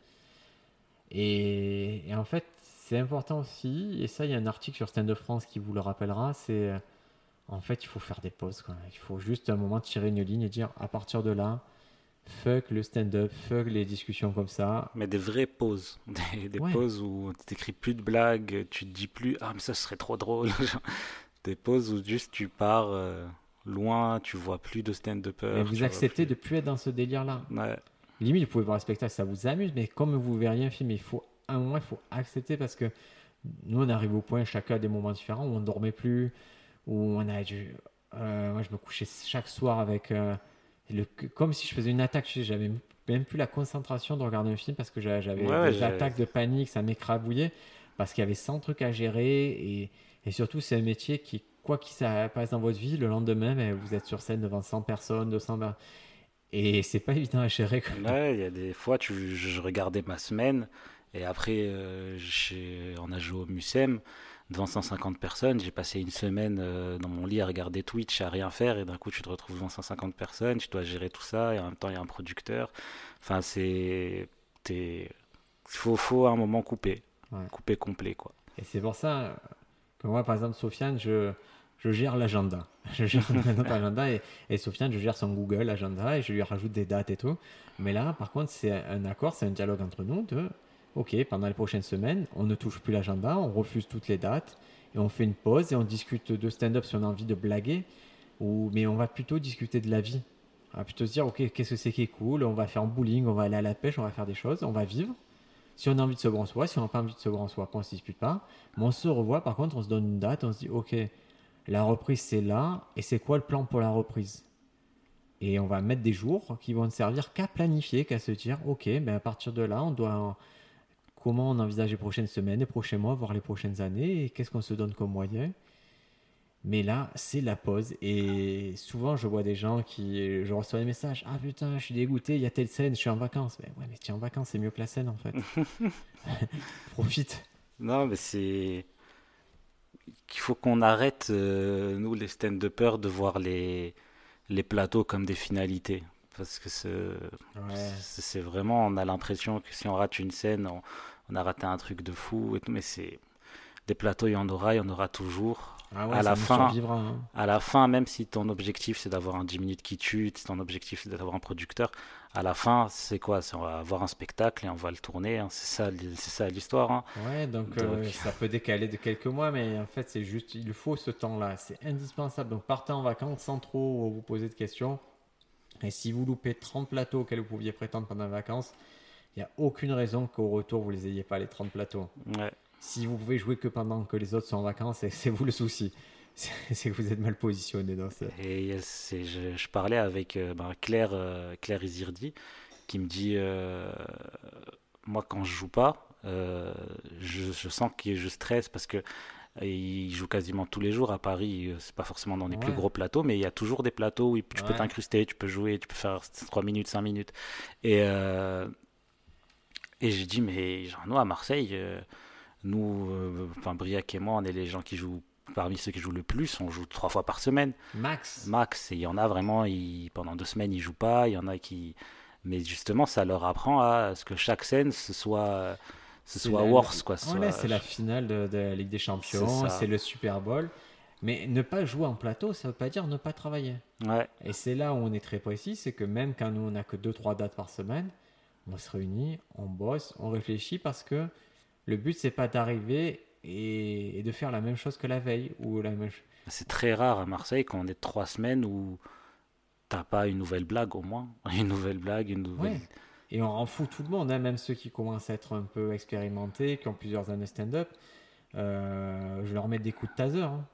Et, en fait, c'est important aussi, et ça, il y a un article sur Stand Up France qui vous le rappellera, c'est en fait, il faut faire des pauses. Il faut juste un moment tirer une ligne et dire à partir de là, fuck le stand-up, fuck les discussions comme ça. Mais des vraies pauses. Des, pauses où tu n'écris plus de blagues, tu te dis plus Ah, mais ça serait trop drôle. des pauses où juste tu pars euh, loin, tu vois plus de stand-upper. Mais vous acceptez de plus être dans ce délire-là. Limite, vous pouvez voir un spectacle, ça vous amuse, mais comme vous verriez un film, il faut un moment, il faut accepter parce que nous, on arrive au point, chacun a des moments différents où on ne dormait plus, où on a dû. Euh, moi, je me couchais chaque soir avec. Euh, comme si je faisais une attaque, j'avais même plus la concentration de regarder un film parce que j'avais des attaques de panique, ça m'écrabouillait parce qu'il y avait 100 trucs à gérer et, et surtout c'est un métier qui quoi qu'il se passe dans votre vie, le lendemain, ben, vous êtes sur scène devant 100 personnes, 200 personnes. Et c'est pas évident à gérer. Il y a des fois, tu, je regardais ma semaine et après, euh, on a joué au Mucem devant 150 personnes. J'ai passé une semaine euh, dans mon lit à regarder Twitch, à rien faire, et d'un coup, tu te retrouves devant 150 personnes, tu dois gérer tout ça, et en même temps, il y a un producteur. Enfin, c'est. Il faut, faut à un moment couper. Couper complet, quoi. Et c'est pour ça que moi, par exemple, Sofiane, je, je gère l'agenda. Je gère notre agenda et, et Sofiane, je gère son Google Agenda et je lui rajoute des dates et tout. Mais là, par contre, c'est un accord, c'est un dialogue entre nous de ok, pendant les prochaines semaines, on ne touche plus l'agenda, on refuse toutes les dates et on fait une pause et on discute de stand-up si on a envie de blaguer, ou, mais on va plutôt discuter de la vie. On va plutôt se dire, ok, qu'est-ce que c'est qui est cool, on va faire un bowling, on va aller à la pêche, on va faire des choses, on va vivre. Si on a envie de se grand soi, si on n'a pas envie de se grand soi, on ne se dispute pas. Mais on se revoit, par contre, on se donne une date, on se dit, ok, la reprise c'est là, et c'est quoi le plan pour la reprise? Et on va mettre des jours qui vont ne servir qu'à planifier, qu'à se dire, ok, ben à partir de là, on doit comment on envisage les prochaines semaines, les prochains mois, voire les prochaines années, et qu'est-ce qu'on se donne comme moyen. Mais là, c'est la pause. Et souvent, je vois des gens qui. Je reçois des messages Ah putain, je suis dégoûté, il y a telle scène, je suis en vacances. Mais ouais, mais tu es en vacances, c'est mieux que la scène en fait. Profite. Non, mais c'est. Qu'il faut qu'on arrête, euh, nous les stand-uppers, de voir les, les plateaux comme des finalités. Parce que c'est vraiment. On a l'impression que si on rate une scène, on, on a raté un truc de fou et tout, mais c'est des plateaux, il y en aura, il y en aura toujours. Ah à la fin, hein. à la fin, même si ton objectif c'est d'avoir un 10 minutes qui tue, si ton objectif c'est d'avoir un producteur, à la fin, c'est quoi? On va avoir un spectacle et on va le tourner. Hein. C'est ça, c'est ça l'histoire. Hein. Ouais, donc, euh, ça peut décaler de quelques mois, mais en fait, c'est juste, il faut ce temps-là, c'est indispensable. Donc, partez en vacances sans trop vous poser de questions. Et si vous loupez 30 plateaux auxquels vous pouviez prétendre pendant les vacances, il n'y a aucune raison qu'au retour, vous les ayez pas, les 30 plateaux. Si vous pouvez jouer que pendant que les autres sont en vacances, c'est vous le souci. C'est que vous êtes mal positionné dans ça. Et je, parlais avec euh, ben, Claire, euh, Claire Izirdi, qui me dit euh, Moi, quand je joue pas, je, je, sens que je stresse parce que il joue quasiment tous les jours à Paris. C'est pas forcément dans les plus gros plateaux, mais il y a toujours des plateaux où tu peux t'incruster, tu peux jouer, tu peux faire 3 minutes, 5 minutes. Et, et j'ai dit, mais genre, nous, à Marseille, euh, nous, euh, enfin, Briac et moi, on est les gens qui jouent, parmi ceux qui jouent le plus, on joue trois fois par semaine. Max. Max. Et il y en a vraiment, ils, pendant deux semaines, ils jouent pas. Il y en a qui. Mais justement, ça leur apprend à ce que chaque scène, ce soit. Ce soit worse, quoi. c'est la finale de, la Ligue des Champions, c'est le Super Bowl. Mais ne pas jouer en plateau, ça veut pas dire ne pas travailler. Ouais. Et c'est là où on est très précis, c'est que même quand nous on n'a que 2-3 dates par semaine, on se réunit, on bosse, on réfléchit parce que le but c'est pas d'arriver et, de faire la même chose que la veille ou la même. C'est très rare à Marseille quand on est trois semaines où t'as pas une nouvelle blague au moins, une nouvelle blague, une nouvelle. Et on rend fou tout le monde, hein, même ceux qui commencent à être un peu expérimentés, qui ont plusieurs années stand-up. Euh, je leur mets des coups de taser. Hein.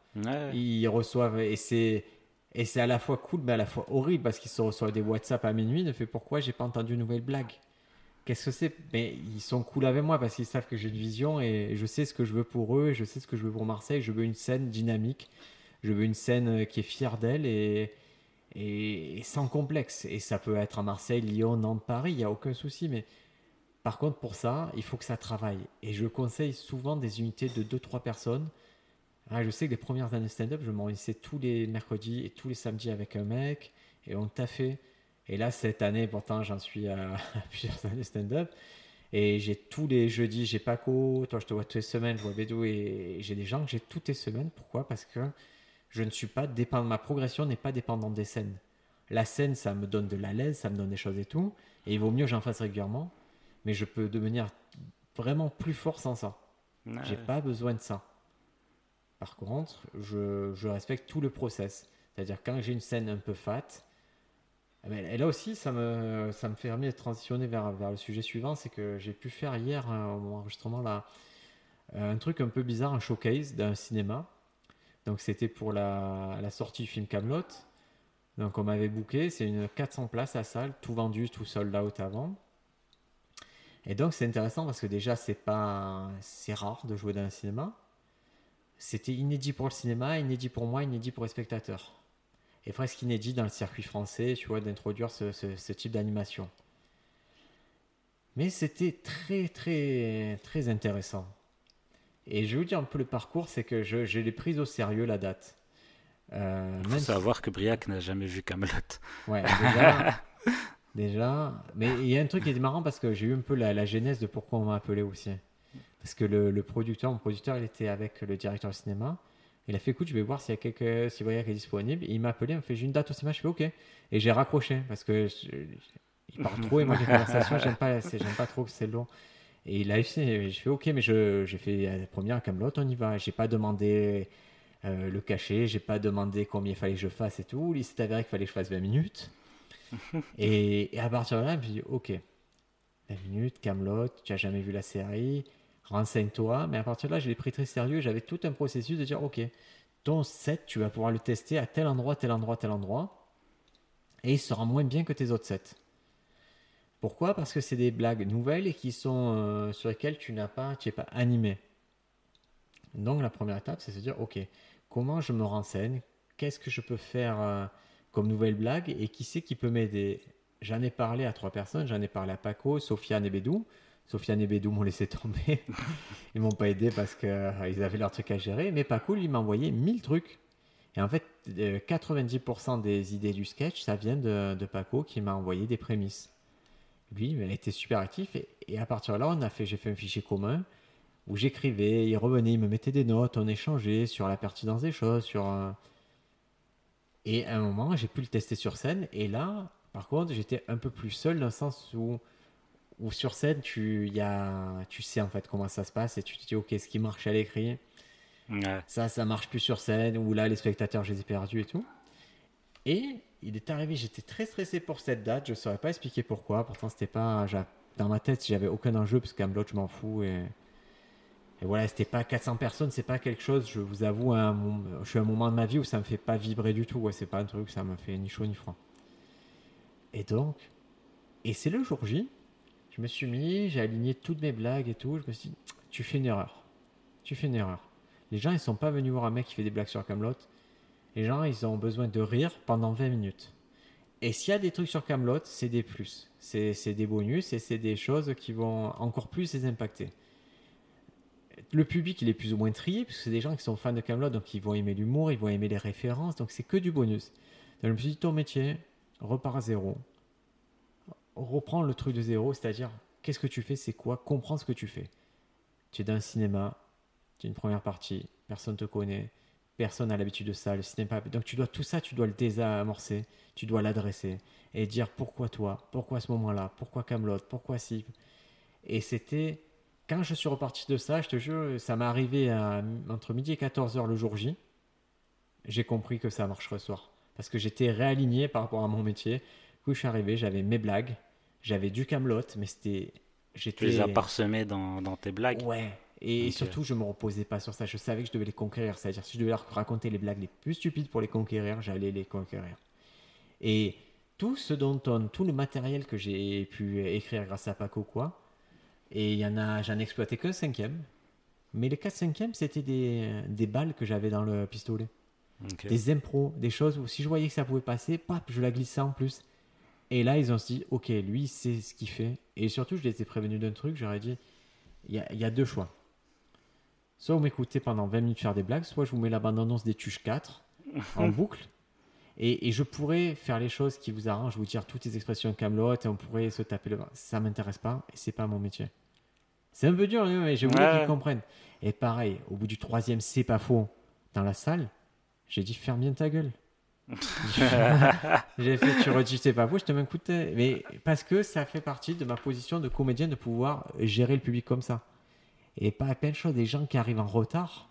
Ils reçoivent et c'est et c'est à la fois cool mais à la fois horrible parce qu'ils se reçoivent des WhatsApp à minuit. Ne fait pourquoi j'ai pas entendu une nouvelle blague. Qu'est-ce que c'est? Mais ils sont cool avec moi parce qu'ils savent que j'ai une vision et je sais ce que je veux pour eux et je sais ce que je veux pour Marseille. Je veux une scène dynamique. Je veux une scène euh, qui est fière d'elle et, et, sans complexe. Et ça peut être à Marseille, Lyon, Nantes, Paris, il n'y a aucun souci. Mais par contre, pour ça, il faut que ça travaille. Et je conseille souvent des unités de 2-3 personnes. Ah, je sais que les premières années stand-up, je m'en tous les mercredis et tous les samedis avec un mec et on t'a fait et là, cette année, pourtant, j'en suis à, plusieurs années stand-up. Et j'ai tous les jeudis, j'ai Paco, toi je te vois toutes les semaines, je vois Bédou, et j'ai des gens que j'ai toutes les semaines. Pourquoi? Parce que je ne suis pas dépendant, ma progression n'est pas dépendante des scènes. La scène, ça me donne de la l'aise, ça me donne des choses et tout. Et il vaut mieux que j'en fasse régulièrement. Mais je peux devenir vraiment plus fort sans ça. J'ai pas besoin de ça. Par contre, je, je respecte tout le process. C'est-à-dire quand j'ai une scène un peu fat, et là aussi, ça me, ça me permet de transitionner vers, vers le sujet suivant. C'est que j'ai pu faire hier, au enregistrement, là, euh, un truc un peu bizarre, un showcase d'un cinéma. Donc, c'était pour la, la, sortie du film Camelot. Donc, on m'avait booké. C'est une 400 places à salle, tout vendu, tout sold out avant. Et donc, c'est intéressant parce que déjà, c'est pas, c'est rare de jouer dans un cinéma. c'était inédit pour le cinéma, inédit pour moi, inédit pour les spectateurs. Et presque inédit dans le circuit français, tu vois, d'introduire ce, ce- ce type d'animation. Mais c'était très, très, très intéressant. Et je vais vous dire un peu le parcours, c'est que je, je l'ai prise au sérieux la date. Euh, Il même faut si- savoir que Briac n'a jamais vu Camelot. Ouais, déjà, déjà. Mais il y a un truc qui est marrant parce que j'ai eu un peu la, la genèse de pourquoi on m'a appelé aussi. Parce que le, le producteur, mon producteur, il était avec le directeur du cinéma. Il a fait écoute, je vais voir s'il y a quelque, si Briac est disponible. Et il m'a appelé, il m'a fait j'ai une date au cinéma, je fais ok. Et j'ai raccroché parce que je- il parle trop et moi les conversations, j'aime pas, j'aime pas trop que c'est long. Et il a essayé, je fais ok, mais je, j'ai fait la première Camelot, on y va. J'ai pas demandé euh, le cachet, j'ai pas demandé combien il fallait que je fasse et tout. Il s'est avéré qu'il fallait que je fasse 20 minutes. et, et à partir de là, je me suis dit, ok, 20 minutes, Camelot, tu as jamais vu la série, renseigne-toi. Mais à partir de là, je l'ai pris très sérieux. J'avais tout un processus de dire, ok, ton set, tu vas pouvoir le tester à tel endroit, tel endroit, tel endroit. Et il sera moins bien que tes autres sets. Pourquoi? Parce que c'est des blagues nouvelles et qui sont euh, sur lesquelles tu n'as pas, tu n'es pas animé. Donc la première étape, c'est se dire, ok, comment je me renseigne? Qu'est-ce que je peux faire euh, comme nouvelle blague? Et qui c'est qui peut m'aider? J'en ai parlé à trois personnes. J'en ai parlé à Paco, Sofiane et Bédou. Sofiane et Bédou m'ont laissé tomber. Ils m'ont pas aidé parce qu'ils avaient leur truc à gérer. Mais Paco, lui, m'a envoyé 1000 trucs. Et en fait, euh, 90% des idées du sketch, ça vient de, Paco qui m'a envoyé des prémices. Lui, il été super actif. Et, à partir de là, on a fait, j'ai fait un fichier commun où j'écrivais, il revenait, il me mettait des notes, on échangeait sur la pertinence des choses, sur... euh, Et à un moment, j'ai pu le tester sur scène. Et là, par contre, j'étais un peu plus seul dans le sens où, où sur scène, tu, y a, tu sais en fait comment ça se passe et tu te dis, ok, ce qui marche à l'écrit, Ouais. ça, ça marche plus sur scène, ou là, les spectateurs, je les ai perdus et tout. Et il est arrivé, j'étais très stressé pour cette date, je ne saurais pas expliquer pourquoi, pourtant, c'était pas. Dans ma tête, j'avais aucun enjeu, parce qu'Amelot, je m'en fous, et. Et voilà, c'était pas 400 personnes, c'est pas quelque chose, je vous avoue, un je suis à un moment de ma vie où ça me fait pas vibrer du tout, ouais, c'est pas un truc, ça me fait ni chaud ni froid. Et donc, et c'est le jour J, je me suis mis, j'ai aligné toutes mes blagues et tout, je me suis dit, tu fais une erreur. Tu fais une erreur. Les gens, ils sont pas venus voir un mec qui fait des blagues sur Camelot. Les gens, ils ont besoin de rire pendant 20 minutes. Et s'il y a des trucs sur Camelot, c'est des plus. C'est des bonus et c'est des choses qui vont encore plus les impacter. Le public, il est plus ou moins trié, parce que c'est des gens qui sont fans de Camelot, donc ils vont aimer l'humour, ils vont aimer les références, donc c'est que du bonus. Donc je me suis dit, ton métier, repars à zéro. Reprends le truc de zéro, c'est-à-dire, qu'est-ce que tu fais, c'est quoi, comprends ce que tu fais. Tu es dans un cinéma, tu es une première partie, personne te connaît, personne n'a l'habitude de ça, le cinéma. Donc tu dois tout ça, tu dois le désamorcer, tu dois l'adresser et dire pourquoi toi, pourquoi ce moment-là, pourquoi Camelot, pourquoi si. Et c'était quand je suis reparti de ça, je te jure, ça m'est arrivé à- entre midi et 14h le jour J. J'ai compris que ça marcherait ce soir parce que j'étais réaligné par rapport à mon métier. Coup, je suis arrivé, j'avais mes blagues, j'avais du Camelot, mais c'était Tu les as parsemés dans, dans tes blagues. Ouais. Et surtout, je me reposais pas sur ça. Je savais que je devais les conquérir. C'est-à-dire, si je devais leur raconter les blagues les plus stupides pour les conquérir, j'allais les conquérir. Et tout ce dont on, tout le matériel que j'ai pu écrire grâce à Paco, quoi, et il y en a, j'en ai exploité qu'un cinquième. Mais les quatre cinquièmes, c'était des, des balles que j'avais dans le pistolet. Des impros, des choses où si je voyais que ça pouvait passer, pap, je la glissais en plus. Et là, ils ont dit, ok, lui, il sait ce qu'il fait. Et surtout, je les ai prévenus d'un truc, j'aurais dit, il y a, il y a deux choix. Soit vous m'écoutez pendant 20 minutes faire des blagues, soit je vous mets la bande-annonce des Tuches 4 en boucle. Et, et je pourrais faire les choses qui vous arrangent, vous dire toutes les expressions Camelot et on pourrait se taper le. Ça m'intéresse pas et c'est pas mon métier. C'est un peu dur, hein, mais je voulais Ouais. qu'ils comprennent. Et pareil, au bout du troisième, c'est pas faux, dans la salle, j'ai dit ferme bien ta gueule. j'ai fait, tu c'est pas faux, je te tête. Mais parce que ça fait partie de ma position de comédien de pouvoir gérer le public comme ça. Et pas à peine chose, des gens qui arrivent en retard.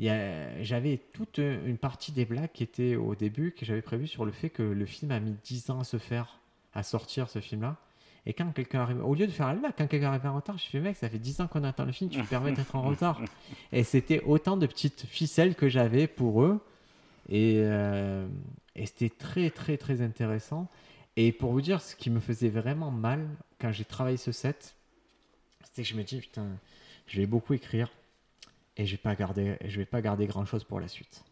J'avais toute une partie des blagues qui étaient au début, que j'avais prévu sur le fait que le film a mis 10 ans à se faire, à sortir ce film-là. Et quand quelqu'un arrive, au lieu de faire la blague, quand quelqu'un arrive en retard, je fais mec, ça fait 10 ans qu'on attend le film, tu te permets d'être en retard. Et c'était autant de petites ficelles que j'avais pour eux. Et, euh, et c'était très, très, très intéressant. Et pour vous dire, ce qui me faisait vraiment mal quand j'ai travaillé ce set, c'était que je me dis, putain, je vais beaucoup écrire. et je vais pas garder, je vais pas garder grand chose pour la suite.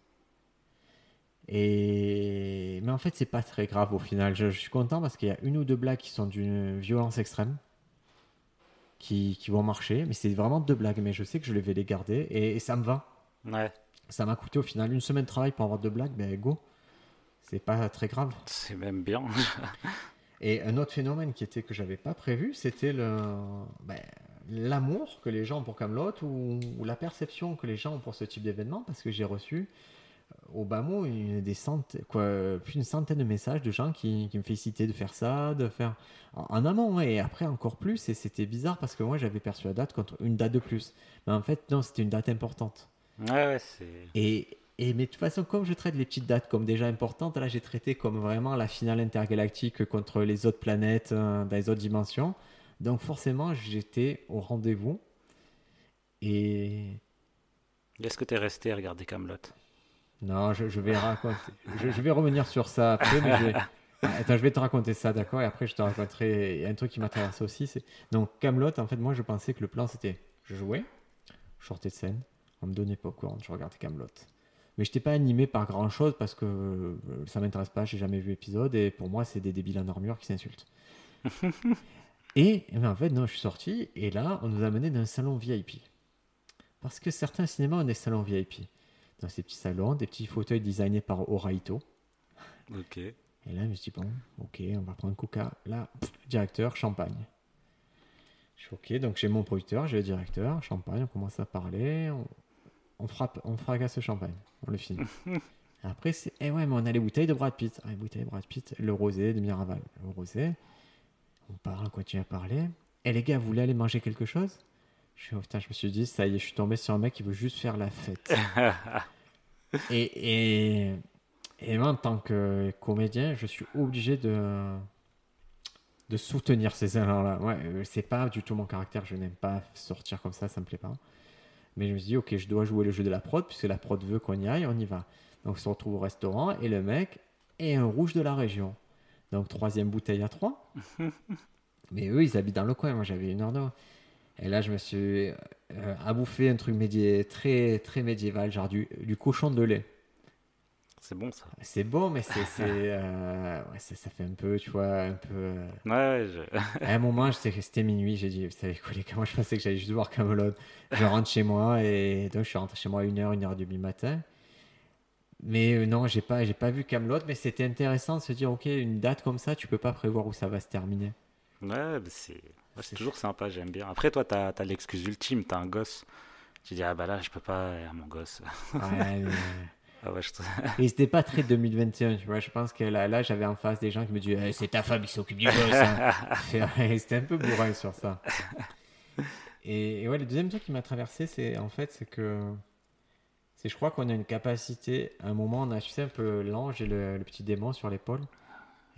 Et mais en fait, c'est pas très grave au final. Je, suis content parce qu'il y a une ou deux blagues qui sont d'une violence extrême, qui, qui vont marcher. Mais c'est vraiment deux blagues. Mais je sais que je vais les garder et, et ça me va. Ouais, Ça m'a coûté au final une semaine de travail pour avoir deux blagues. Ben go, c'est pas très grave. c'est même bien. Et un autre phénomène qui était que j'avais pas prévu, c'était le ben, l'amour que les gens ont pour Camelot ou, ou la perception que les gens ont pour ce type d'événement, parce que j'ai reçu euh, au bas mot une des centaines, quoi, plus d'une centaine de messages de gens qui, qui me félicitaient de faire ça, de faire en, en amont ouais, et après encore plus. Et c'était bizarre parce que moi j'avais perçu la date contre une date de plus, mais en fait non, c'était une date importante. Ouais, ouais, c'est. Et, et mais de toute façon, comme je traite les petites dates comme déjà importantes, là j'ai traité comme vraiment la finale intergalactique contre les autres planètes euh, dans les autres dimensions. Donc forcément, j'étais au rendez-vous. Et Est-ce que t'es resté à regarder Camelot? Non, je, je vais raconter. Je, je vais revenir sur ça après, mais je vais- Attends, je vais te raconter ça, d'accord? Et après, je te raconterai. Il y a un truc qui m'a traversé aussi. C'est donc Camelot. En fait, moi, je pensais que le plan c'était, je jouais, je sortais de scène, on me donnait popcorn, je regardais Camelot. Mais je n'étais pas animé par grand chose parce que euh, ça m'intéresse pas. J'ai jamais vu l'épisode et pour moi, c'est des débiles en armure qui s'insultent. et mais en fait, non, je suis sorti et là, on nous a amené dans un salon VIP. Parce que certains cinémas ont des salons VIP. Dans ces petits salons, des petits fauteuils designés par Oraito. Ok. Et là, je me suis dit, bon, ok, on va prendre Coca. Là, pff, directeur, champagne. Je suis ok, donc j'ai mon producteur, j'ai le directeur, champagne, on commence à parler, on, on frappe, on fracasse le champagne, on le finit. Après, c'est, eh ouais, mais on a les bouteilles de Brad Pitt. Ah, les bouteilles de Brad Pitt, le rosé de Miraval. Le rosé, on parle, on continue à parler. Et les gars, vous voulez aller manger quelque chose? Je, suis, oh, putain, je me suis dit, ça y est, je suis tombé sur un mec qui veut juste faire la fête. et, et, et moi, en tant que comédien, je suis obligé de, de soutenir ces élans-là. Ouais, euh, c'est pas du tout mon caractère, je n'aime pas sortir comme ça, ça me plaît pas. Mais je me suis dit, ok, je dois jouer le jeu de la prod, puisque la prod veut qu'on y aille, on y va. Donc on se retrouve au restaurant, et le mec est un rouge de la région. Donc troisième bouteille à trois. Mais eux, ils habitent dans le coin, moi j'avais une heure d'eau. Et là, je me suis euh, abouffé un truc médié, très, très médiéval, genre du, du cochon de lait. C'est bon ça. C'est beau, mais c'est, euh, ouais, ça, fait un peu, tu vois, un peu. euh, Ouais, ouais, je- À un moment, c'était minuit, j'ai dit, vous savez quoi, les gars, moi je pensais que j'allais juste voir Camelot. Je rentre chez moi et donc je suis rentré chez moi à 1h, 1h30 du matin. Mais euh, non, j'ai pas, j'ai pas vu Camelot, mais c'était intéressant de se dire, ok, une date comme ça, tu peux pas prévoir où ça va se terminer. ouais, c'est toujours sympa, j'aime bien. Après, toi, t'as as, l'excuse ultime, t'as un gosse. Tu dis, ah bah là, je peux pas, à mon gosse. Ouais, mais- Ah ouais, je te- Et c'était pas très 2021, tu vois. Je pense que là, là j'avais en face des gens qui me disaient, Eh, c'est ta femme qui s'occupe du gosse. hein. Et C'était un peu bourrin sur ça. Et, et ouais, le deuxième truc qui m'a traversé, c'est en fait, c'est que. C'est, je crois qu'on a une capacité. À un moment, on a, tu sais, un peu l'ange et le, le petit démon sur l'épaule.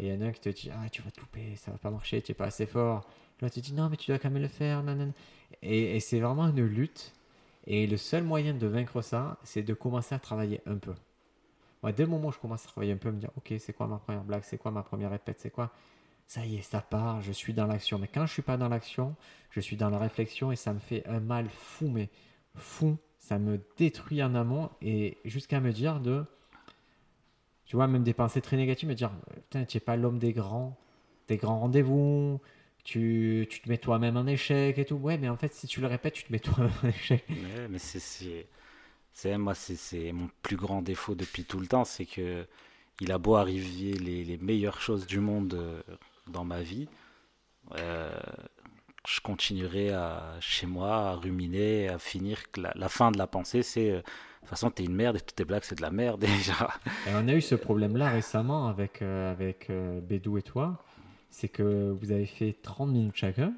Et il y en a un qui te dit, ah, tu vas te louper, ça va pas marcher, tu es pas assez fort. L'autre te dit, non, mais tu dois quand même le faire. nanana. Et, et c'est vraiment une lutte. Et le seul moyen de vaincre ça, c'est de commencer à travailler un peu. Moi, dès le moment où je commence à travailler un peu, me dire, ok, c'est quoi ma première blague, c'est quoi ma première répète, c'est quoi? Ça y est, ça part, je suis dans l'action. Mais quand je suis pas dans l'action, je suis dans la réflexion et ça me fait un mal fou, mais fou. Ça me détruit en amont et jusqu'à me dire de, tu vois, même des pensées très négatives, me dire, putain, tu n'es pas l'homme des grands, des grands rendez-vous. Tu, tu te mets toi-même en échec et tout. Ouais, mais en fait, si tu le répètes, tu te mets toi-même en échec. Ouais, mais c'est, c'est, moi, c'est, c'est mon plus grand défaut depuis tout le temps, c'est que il a beau arriver les, les meilleures choses du monde euh, dans ma vie, euh, je continuerai à, chez moi à ruminer, à finir que la, la fin de la pensée, c'est euh, de toute façon, t'es une merde et toutes tes blagues, c'est de la merde déjà. Et on a eu ce problème-là récemment avec, euh, avec Bédou et toi. C'est que vous avez fait 30 minutes chacun.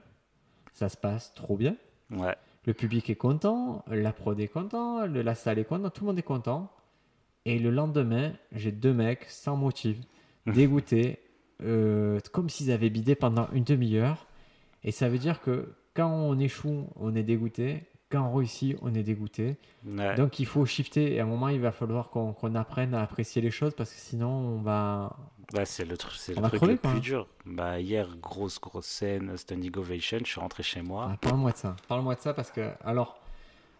Ça se passe trop bien. Ouais, Le public est content, la prod est content, le- la salle est contente, tout le monde est content. Et le lendemain, j'ai deux mecs sans motif, dégoûtés, euh, comme s'ils avaient bidé pendant une demi-heure. Et ça veut dire que quand on échoue, on est dégoûté. Quand on réussit, on est dégoûté. ouais. Donc il faut shifter et à un moment il va falloir qu'on qu'on apprenne à apprécier les choses parce que sinon on va... Ouais, c'est le, On le truc le plus dur. Bah, hier, grosse, grosse scène, standing ovation, je suis rentré chez moi. Ah, Parle-moi de ça. Parle-moi de ça parce que alors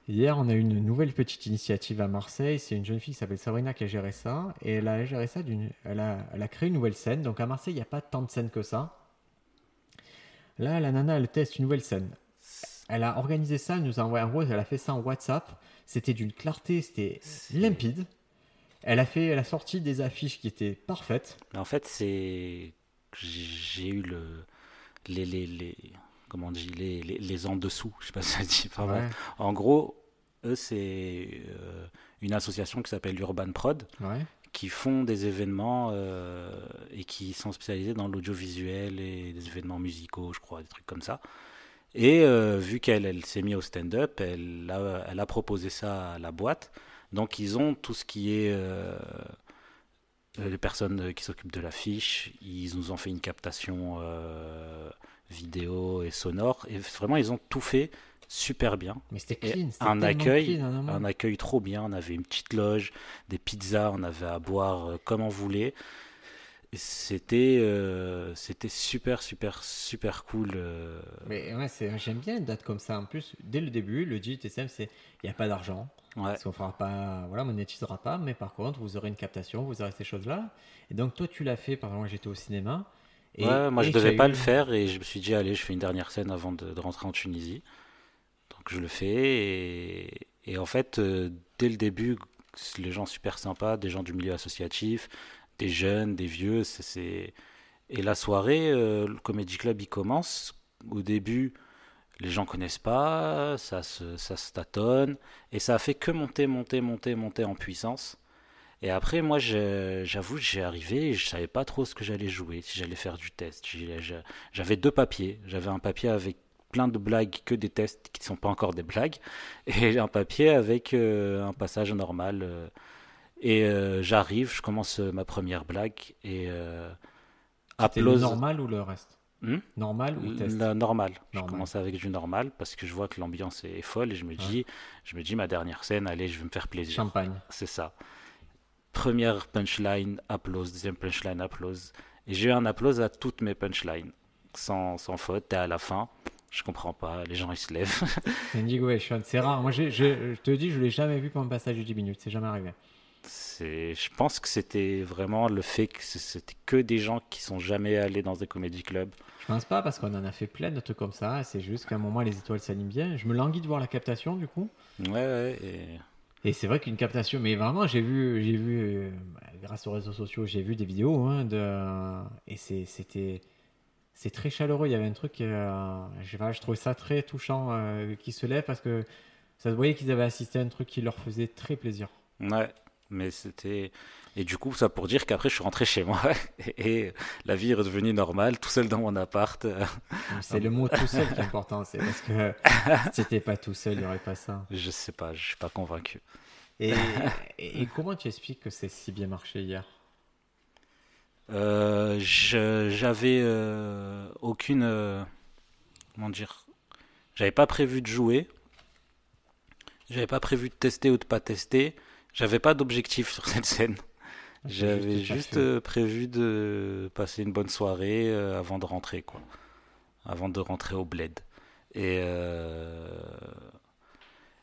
Hier, on a eu une nouvelle petite initiative à Marseille. C'est une jeune fille qui s'appelle Sabrina qui a géré ça. Et elle a géré ça d'une. Elle a, elle a créé une nouvelle scène. Donc à Marseille, il n'y a pas tant de scènes que ça. Là, la nana, elle teste une nouvelle scène. Elle a organisé ça, elle nous a envoyé un gros, elle a fait ça en WhatsApp. C'était d'une clarté, c'était limpide. Elle a fait, elle a sorti des affiches qui étaient parfaites. En fait, c'est. J'ai eu le. Les, les, les. Comment on dit les, les, les en dessous. Je sais pas si ça dit. Enfin, En gros, eux, c'est euh, une association qui s'appelle Urban Prod ouais. qui font des événements euh, et qui sont spécialisés dans l'audiovisuel et des événements musicaux, je crois, des trucs comme ça. Et euh, vu qu'elle elle, s'est mise au stand-up, elle a, elle a proposé ça à la boîte. Donc ils ont tout ce qui est euh, euh, les personnes qui s'occupent de l'affiche. Ils nous ont fait une captation euh, vidéo et sonore. Et vraiment, ils ont tout fait super bien. Mais c'était clean. c'était un accueil, clean, un moment. un accueil trop bien. On avait une petite loge, des pizzas, on avait à boire euh, comme on voulait. C'était euh, c'était super super super cool. euh. Mais ouais, c'est- j'aime bien une date comme ça. En plus, dès le début, le DJTSM, c'est il n'y a pas d'argent. Ouais. Qu'on fera pas, voilà, monétisera pas, mais par contre, vous aurez une captation, vous aurez ces choses-là. Et donc, toi, tu l'as fait, par exemple, j'étais au cinéma. Et, ouais, moi et je devais pas eu- le faire et je me suis dit allez je fais une dernière scène avant de, de rentrer en Tunisie. Donc je le fais et, et en fait euh, dès le début les gens super sympas, des gens du milieu associatif, des jeunes, des vieux, c'est- c'est et la soirée euh, le Comedy Club il commence au début les gens connaissent pas, ça se, ça se tâtonne et ça a fait que monter monter monter monter en puissance. Et après, moi, j'avoue, j'ai arrivé et je savais pas trop ce que j'allais jouer, si j'allais faire du test. J'avais deux papiers. J'avais un papier avec plein de blagues, que des tests qui ne sont pas encore des blagues, et un papier avec euh, un passage normal. euh. et euh, j'arrive, je commence ma première blague et C'était le normal ou le reste? Hmm Normal ou test La normale. Je Normal. commence avec du normal parce que je vois que l'ambiance est folle et je me dis, je me dis ma dernière scène, allez, je vais me faire plaisir. Champagne. C'est ça. Première punchline, applause. Deuxième punchline, applause. Et j'ai eu un applause à toutes mes punchlines. Sans, sans faute. Et à la fin, je comprends pas. Les gens, ils se lèvent. C'est Ocean. C'est rare. Moi, j'ai- je, je te dis, je l'ai jamais vu pour un passage de 10 minutes. C'est jamais arrivé. Je pense que c'était vraiment le fait que c'était que des gens qui sont jamais allés dans des comédie clubs. Je pense pas parce qu'on en a fait plein de trucs comme ça. C'est juste qu'à un moment, les étoiles s'alignent bien. Je me languis de voir la captation, du coup. Ouais, ouais. Et... Et c'est vrai qu'une captation, mais vraiment, j'ai vu, j'ai vu, euh, bah, grâce aux réseaux sociaux, j'ai vu des vidéos, hein, de, et c'était, c'est très chaleureux. Il y avait un truc, euh, je, sais pas, je trouvais ça très touchant, euh, qui se lève parce que ça se voyait qu'ils avaient assisté à un truc qui leur faisait très plaisir. Ouais, mais c'était. Et du coup, ça pour dire qu'après, je suis rentré chez moi et, la vie est redevenue normale, tout seul dans mon appart. Donc, C'est le mot tout seul qui est important, c'est parce que si t'étais pas tout seul, il n'y aurait pas ça. Je sais pas, je suis pas convaincu. Et, et- comment tu expliques que c'est si bien marché hier? Euh, j'avais euh, aucune. euh, comment dire J'avais pas prévu de jouer. J'avais pas prévu de tester ou de pas tester. J'avais pas d'objectif sur cette scène. J'avais juste euh, prévu de passer une bonne soirée euh, avant de rentrer, quoi. Avant de rentrer au bled. Et, euh,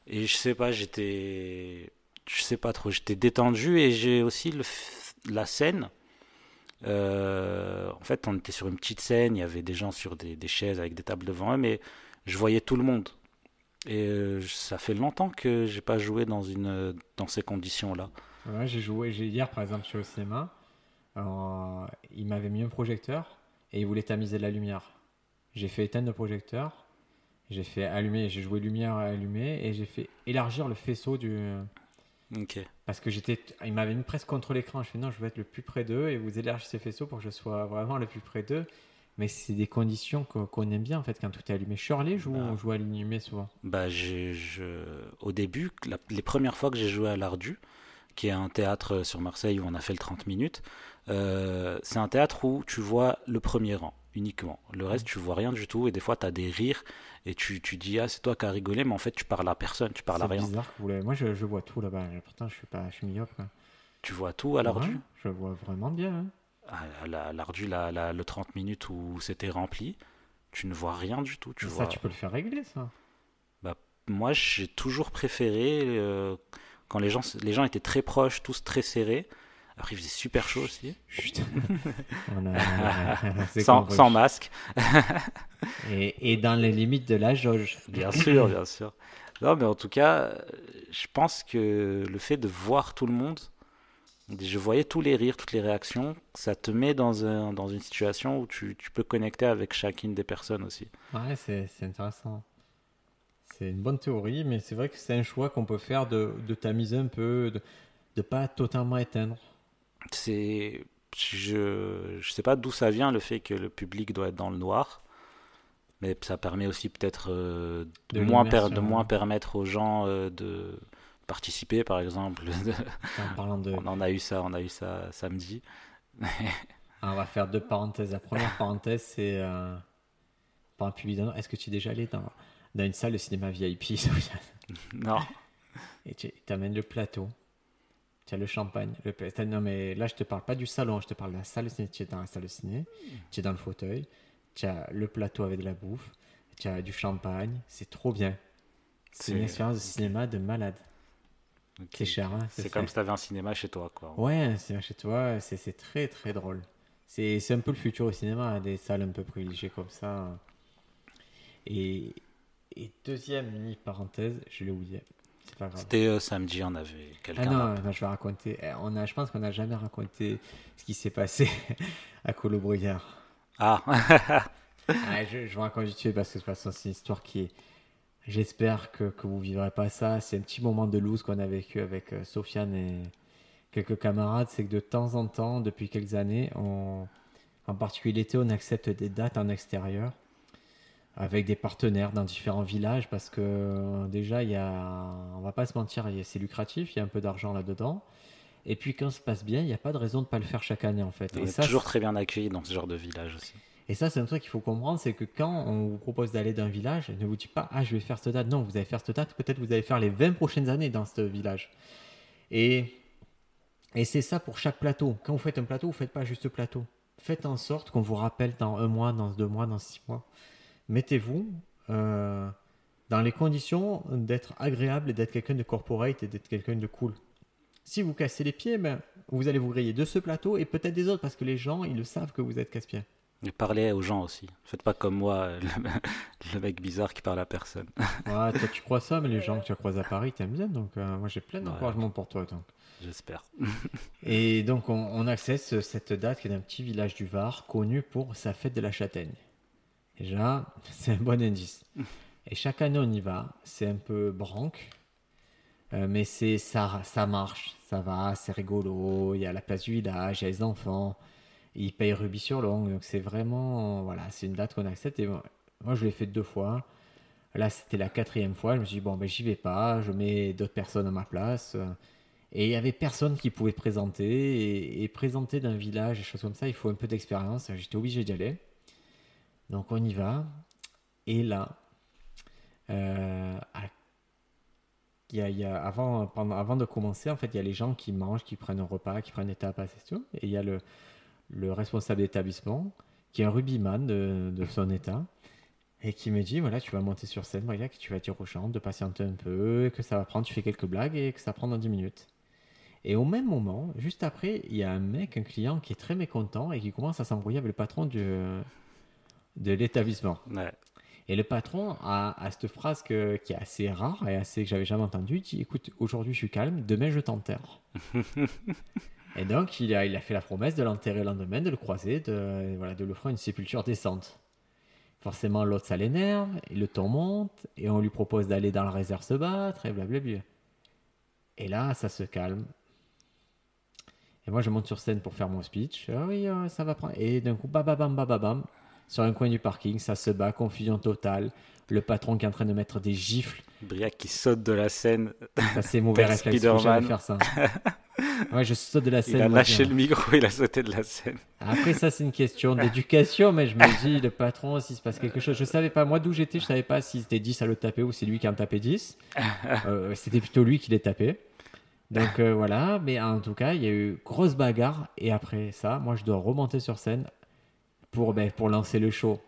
et je sais pas, j'étais. Je sais pas trop, j'étais détendu et j'ai aussi le, f- la scène. Euh, en fait, on était sur une petite scène, il y avait des gens sur des, des chaises avec des tables devant eux, mais je voyais tout le monde. Et euh, ça fait longtemps que j'ai pas joué dans, une, dans ces conditions-là. Ouais, j'ai joué, hier par exemple, je suis au cinéma. euh, il m'avait mis un projecteur et il voulait tamiser la lumière. J'ai fait éteindre le projecteur, j'ai fait allumer, j'ai joué lumière allumée et j'ai fait élargir le faisceau du. Ok. Parce que j'étais, il m'avait mis presque contre l'écran. Je fais non, je veux être le plus près d'eux et vous élargissez le faisceau pour que je sois vraiment le plus près d'eux. Mais c'est des conditions qu'on aime bien en fait quand tout est allumé. Shirley joue, Ah. joue allumé souvent. Bah, j'ai- je, au début, la- les premières fois que j'ai joué à l'Ardu, qui est un théâtre sur Marseille où on a fait le 30 minutes, euh, c'est un théâtre où tu vois le premier rang uniquement. Le reste, tu vois rien du tout et des fois, tu as des rires et tu, tu dis, ah, c'est toi qui as rigolé, mais en fait, tu parles à personne, tu parles à C'est rien. bizarre que vous Moi, je, je vois tout là-bas. Pourtant, je suis pas, je suis myope. Tu vois tout à l'Ardu? Ouais, je vois vraiment bien. hein. La- l'Ardu, la- la- le 30 minutes où c'était rempli, tu ne vois rien du tout. Tu vois... Ça, tu peux le faire régler, ça. moi, j'ai toujours préféré euh, quand les gens, les gens étaient très proches, tous très serrés. Après, il faisait super chaud aussi. A- C'est sans, masque. Et, et dans les limites de la jauge. Bien sûr, bien sûr. Non, mais en tout cas, je pense que le fait de voir tout le monde, je voyais tous les rires, toutes les réactions, ça te met dans, un, dans une situation où tu, tu peux connecter avec chacune des personnes aussi. Ouais, c'est c'est intéressant. C'est une bonne théorie, mais c'est vrai que c'est un choix qu'on peut faire de, de tamiser un peu, de ne pas totalement éteindre. C'est, je, je sais pas d'où ça vient le fait que le public doit être dans le noir, mais ça permet aussi peut-être euh, de, De moins per- de moins permettre aux gens euh, de participer, par exemple. En parlant de. on en a eu ça, on a eu ça samedi. Ah, on va faire deux parenthèses. La première parenthèse, c'est euh, par un public Est-ce que tu es déjà allé dans, dans une salle de cinéma VIP Non. Et tu amènes le plateau, tu as le champagne. Le, non, mais là, je te parle pas du salon, je te parle de la salle de ciné. Tu es dans la salle de ciné, tu es dans le fauteuil, tu as le plateau avec de la bouffe, tu as du champagne. C'est trop bien. C'est une expérience de cinéma de malade. C'est cher, hein, C'est comme ça. si tu avais un cinéma chez toi, quoi. Ouais, c'est chez toi, c'est très très drôle. C'est un peu le futur au cinéma, hein, des salles un peu privilégiées comme ça. Et, et deuxième mini parenthèse, je l'ai oublié. C'est pas grave. C'était euh, samedi, on avait Ah quelqu'un. non, là. non, je vais raconter. Eh, On a, je pense qu'on n'a jamais raconté ce qui s'est passé à Colobrière. Ah, Ah, je, je vous raconte vite fait parce que de toute façon, c'est une histoire qui est. J'espère que, que vous vivrez pas ça. C'est un petit moment de loose qu'on a vécu avec euh, Sofiane et quelques camarades. C'est que de temps en temps, depuis quelques années, on, en particulier l'été, on accepte des dates en extérieur avec des partenaires dans différents villages parce que euh, déjà, il y a, on va pas se mentir, c'est lucratif, il y a un peu d'argent là-dedans. Et puis quand ça se passe bien, il n'y a pas de raison de pas le faire chaque année en fait. Et ça, toujours très bien accueillis dans ce genre de village aussi. Et ça, c'est un truc qu'il faut comprendre, c'est que quand on vous propose d'aller d'un village, ne vous dites pas, ah, je vais faire cette date. Non, vous allez faire cette date, peut-être vous allez faire les 20 prochaines années dans ce village. Et, et c'est ça pour chaque plateau. Quand vous faites un plateau, vous faites pas juste plateau. Faites en sorte qu'on vous rappelle dans un mois, dans deux mois, dans six mois. Mettez-vous euh, dans les conditions d'être agréable et d'être quelqu'un de corporate et d'être quelqu'un de cool. Si vous cassez les pieds, ben, vous allez vous griller de ce plateau et peut-être des autres parce que les gens, ils le savent que vous êtes casse-pieds. Et parlez aux gens aussi. Faites pas comme moi, le, le mec bizarre qui parle à personne. Ouais, toi tu crois ça, mais les gens que tu as croisés à Paris t'aiment bien, donc euh, moi j'ai plein Ouais. d'encouragement pour toi. Donc. J'espère. Et donc on, on accesse cette date qui est d'un petit village du Var, connu pour sa fête de la châtaigne. Déjà, c'est un bon indice. Et chaque année on y va, c'est un peu branque, euh, mais c'est ça, ça marche, ça va, c'est rigolo, il y a la place du village, il y a les enfants, ils payent rubis sur l'ongle, donc c'est vraiment, voilà, c'est une date qu'on accepte. Et moi, je l'ai fait deux fois. Là, c'était la quatrième fois. Je me suis dit, bon, ben, j'y vais pas. Je mets d'autres personnes à ma place. Et il y avait personne qui pouvait présenter. Et, présenter d'un village, des choses comme ça, il faut un peu d'expérience. J'étais obligé d'y aller. Donc, on y va. Et là, euh, il y a, il avant, avant de commencer, en fait, il y a les gens qui mangent, qui prennent un repas, qui prennent des tapas et tout. Et il y a le, le responsable d'établissement, qui est un rugbyman de, de son état, et qui me dit voilà, tu vas monter sur scène, Briac, que tu vas dire aux gens de patienter un peu, que ça va prendre, tu fais quelques blagues et que ça prend dans 10 minutes. Et au même moment, juste après, il y a un mec, un client qui est très mécontent et qui commence à s'embrouiller avec le patron du, de l'établissement. Ouais. Et le patron a, a cette phrase que- qui est assez rare et assez que j'avais jamais entendue. Il dit écoute, aujourd'hui je suis calme, demain je t'enterre. et donc il a, il fait la promesse de l'enterrer le lendemain, de le croiser, de, voilà, lui offrir une sépulture décente. Forcément, l'autre ça l'énerve, et le ton monte, et on lui propose d'aller dans la réserve se battre, et blablabla. Et là, ça se calme. Et moi, je monte sur scène pour faire mon speech. Ah oui, euh, ça va prendre. Et d'un coup, bababam, bababam, sur un coin du parking, ça se bat, confusion totale. Le patron qui est en train de mettre des gifles. Briac qui saute de la scène. Ça, c'est mauvais réflexe. Spider-Man. faire ça. Ouais, je saute de la scène. Il a lâché je- le micro, il a sauté de la scène. Après, ça, c'est une question d'éducation, mais je me dis, le patron, s'il se passe quelque chose, je savais pas, moi d'où j'étais, je savais pas si c'était 10 à le taper ou c'est lui qui en tapait 10. Euh, c'était plutôt lui qui les tapait. Donc euh, voilà, mais en tout cas, il y a eu grosse bagarre, et après ça, moi je dois remonter sur scène pour, ben, pour lancer le show.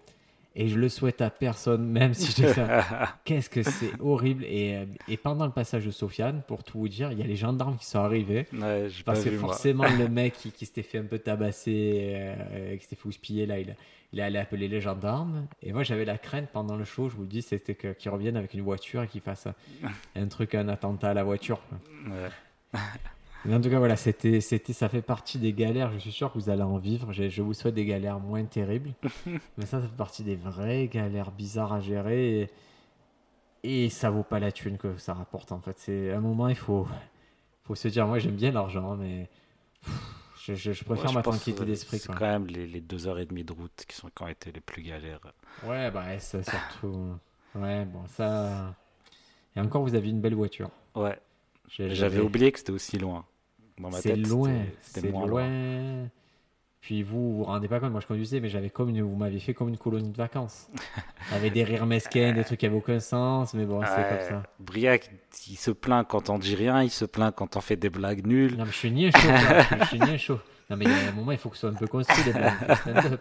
Et je le souhaite à personne, même si je dis ça. Qu'est-ce que c'est horrible. Et, euh, et pendant le passage de Sofiane, pour tout vous dire, il y a les gendarmes qui sont arrivés. Ouais, Parce que moi. forcément, le mec qui, qui s'était fait un peu tabasser, euh, qui s'était fait houspiller, là, il, il est allé appeler les gendarmes. Et moi, j'avais la crainte pendant le show, je vous le dis, c'était qu'ils reviennent avec une voiture et qu'ils fassent un, un truc, un attentat à la voiture. Ouais. Mais en tout cas, voilà, c'était, c'était, ça fait partie des galères. Je suis sûr que vous allez en vivre. Je, je vous souhaite des galères moins terribles. Mais ça, ça fait partie des vraies galères bizarres à gérer. Et, et ça vaut pas la thune que ça rapporte, en fait. C'est, à un moment, il faut, faut se dire, moi, j'aime bien l'argent, mais je, je- je préfère Ouais, ma tranquillité d'esprit. C'est quoi. quand même les, les deux heures et demie de route qui, sont, qui ont été les plus galères. Ouais, bah, ça, surtout. Ouais, bon, ça. Et encore, vous aviez une belle voiture. Ouais, J'ai- j'avais oublié que c'était aussi loin. Dans ma C'est tête, loin, c'était- moins loin. loin. Puis vous, vous vous rendez pas compte, moi je conduisais, mais j'avais comme une, vous m'aviez fait comme une colonie de vacances. Avec des rires mesquins, des trucs qui avaient aucun sens, mais bon, c'est comme ça. Briac, il se plaint quand on dit rien, il se plaint quand on fait des blagues nulles. Non, mais je suis ni un chaud, je suis ni un chaud. Non, mais il y a un moment, il faut que ce soit un peu construit, blagues.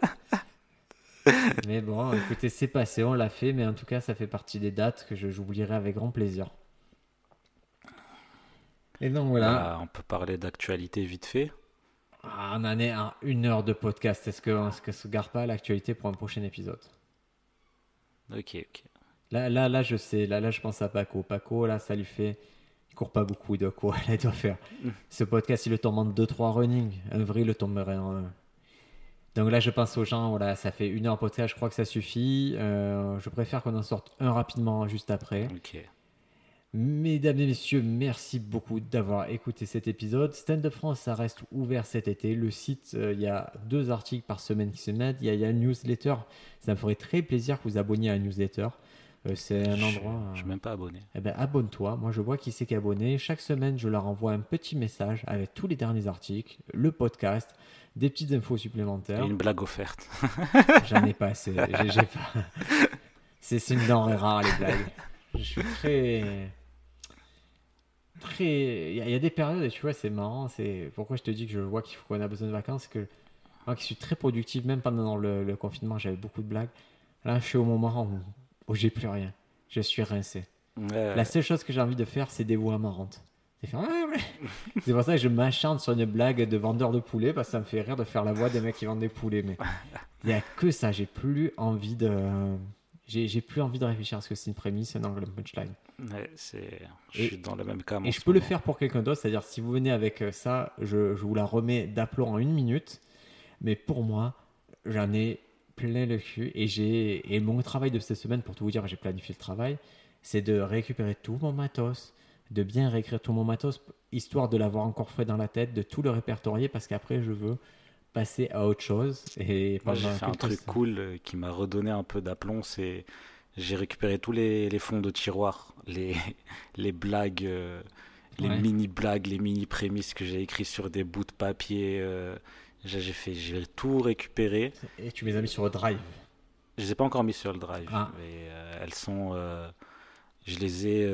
Mais bon, écoutez, c'est passé, on l'a fait, mais en tout cas, ça fait partie des dates que je- j'oublierai avec grand plaisir. Et donc voilà. Bah, on peut parler d'actualité vite fait. Ah, on en est à une heure de podcast. Est-ce qu'on est se gare pas l'actualité pour un prochain épisode? Ok, ok. Là, là, là, je sais. Là, là, je pense à Paco. Paco, là, ça lui fait. Il court pas beaucoup de quoi. Là, il doit faire. Ce podcast, il le tombe en 2-3 running. Un vrai, il le tomberait en un. Donc là, je pense aux gens. Voilà, ça fait une heure de podcast. Je crois que ça suffit. Euh, je préfère qu'on en sorte un rapidement juste après. Ok. Mesdames et messieurs, merci beaucoup d'avoir écouté cet épisode. Stand Up France, ça reste ouvert cet été. Le site, euh, il y a deux articles par semaine qui se mettent. Il y, a, il y a une newsletter. Ça me ferait très plaisir que vous abonniez à la newsletter. Euh, c'est un endroit. Je euh, suis même pas abonné. eh ben, abonne-toi. Moi, je vois qui c'est qui est abonné. Chaque semaine, je leur envoie un petit message avec tous les derniers articles, le podcast, des petites infos Et supplémentaires. une blague offerte. J'en ai pas assez. J'ai- pas. C'est c'est une denrée rare, les blagues. Je suis très. Très. Il y, a- il y a des périodes, et tu vois, c'est marrant. C'est pourquoi je te dis que je vois qu'il faut qu'on a besoin de vacances. que moi qui suis très productif, même pendant le, le confinement, j'avais beaucoup de blagues. Là, je suis au moment où, où j'ai plus rien. Je suis rincé. Ouais, La seule chose que j'ai envie de faire, c'est des voix marrantes. C'est pour ça que je m'acharne sur une blague de vendeur de poulet parce que ça me fait rire de faire la voix des mecs qui vendent des poulets. Mais il n'y a que ça. J'ai plus envie de. J'ai plus envie de réfléchir à ce que c'est une prémisse, un angle, un punchline. ouais. Je Et- suis dans le même cas. Et je peux le faire pour quelqu'un d'autre, c'est-à-dire si vous venez avec euh, ça, je, je vous la remets d'aplomb en une minute. Mais pour moi, j'en ai plein le cul. Et, j'ai, et mon travail de cette semaine, pour tout vous dire, j'ai planifié le travail, c'est de récupérer tout mon matos, de bien réécrire tout mon matos, histoire de l'avoir encore frais dans la tête, de tout le répertorier, parce qu'après, je veux passer à autre chose. Et Moi, j'ai fait un truc cool euh, qui m'a redonné un peu d'aplomb. C'est j'ai récupéré tous les, les fonds de tiroir, les, les blagues, euh, les Ouais. mini blagues, les mini prémices que j'ai écrits sur des bouts de papier. euh, j'ai fait, j'ai tout récupéré. Et tu les as mis sur le drive. Je les ai pas encore mis sur le drive, Ah. mais euh, elles sont. je les ai.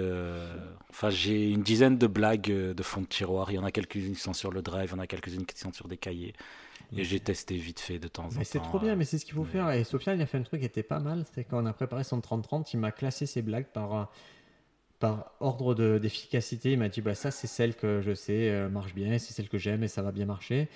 enfin, j'ai une dizaine de blagues de fonds de tiroir. Il y en a quelques-unes qui sont sur le drive, il y en a quelques-unes qui sont sur des cahiers. Et j'ai testé vite fait de temps en temps. Mais c'est trop bien, mais c'est ce qu'il faut mais- faire. Et Sofiane, il a fait un truc qui était pas mal. C'est quand on a préparé son 30-30, il m'a classé ses blagues par, euh, par ordre de- d'efficacité. Il m'a dit bah, ça, c'est celle que je sais euh, marche bien, c'est celle que j'aime et ça va bien marcher.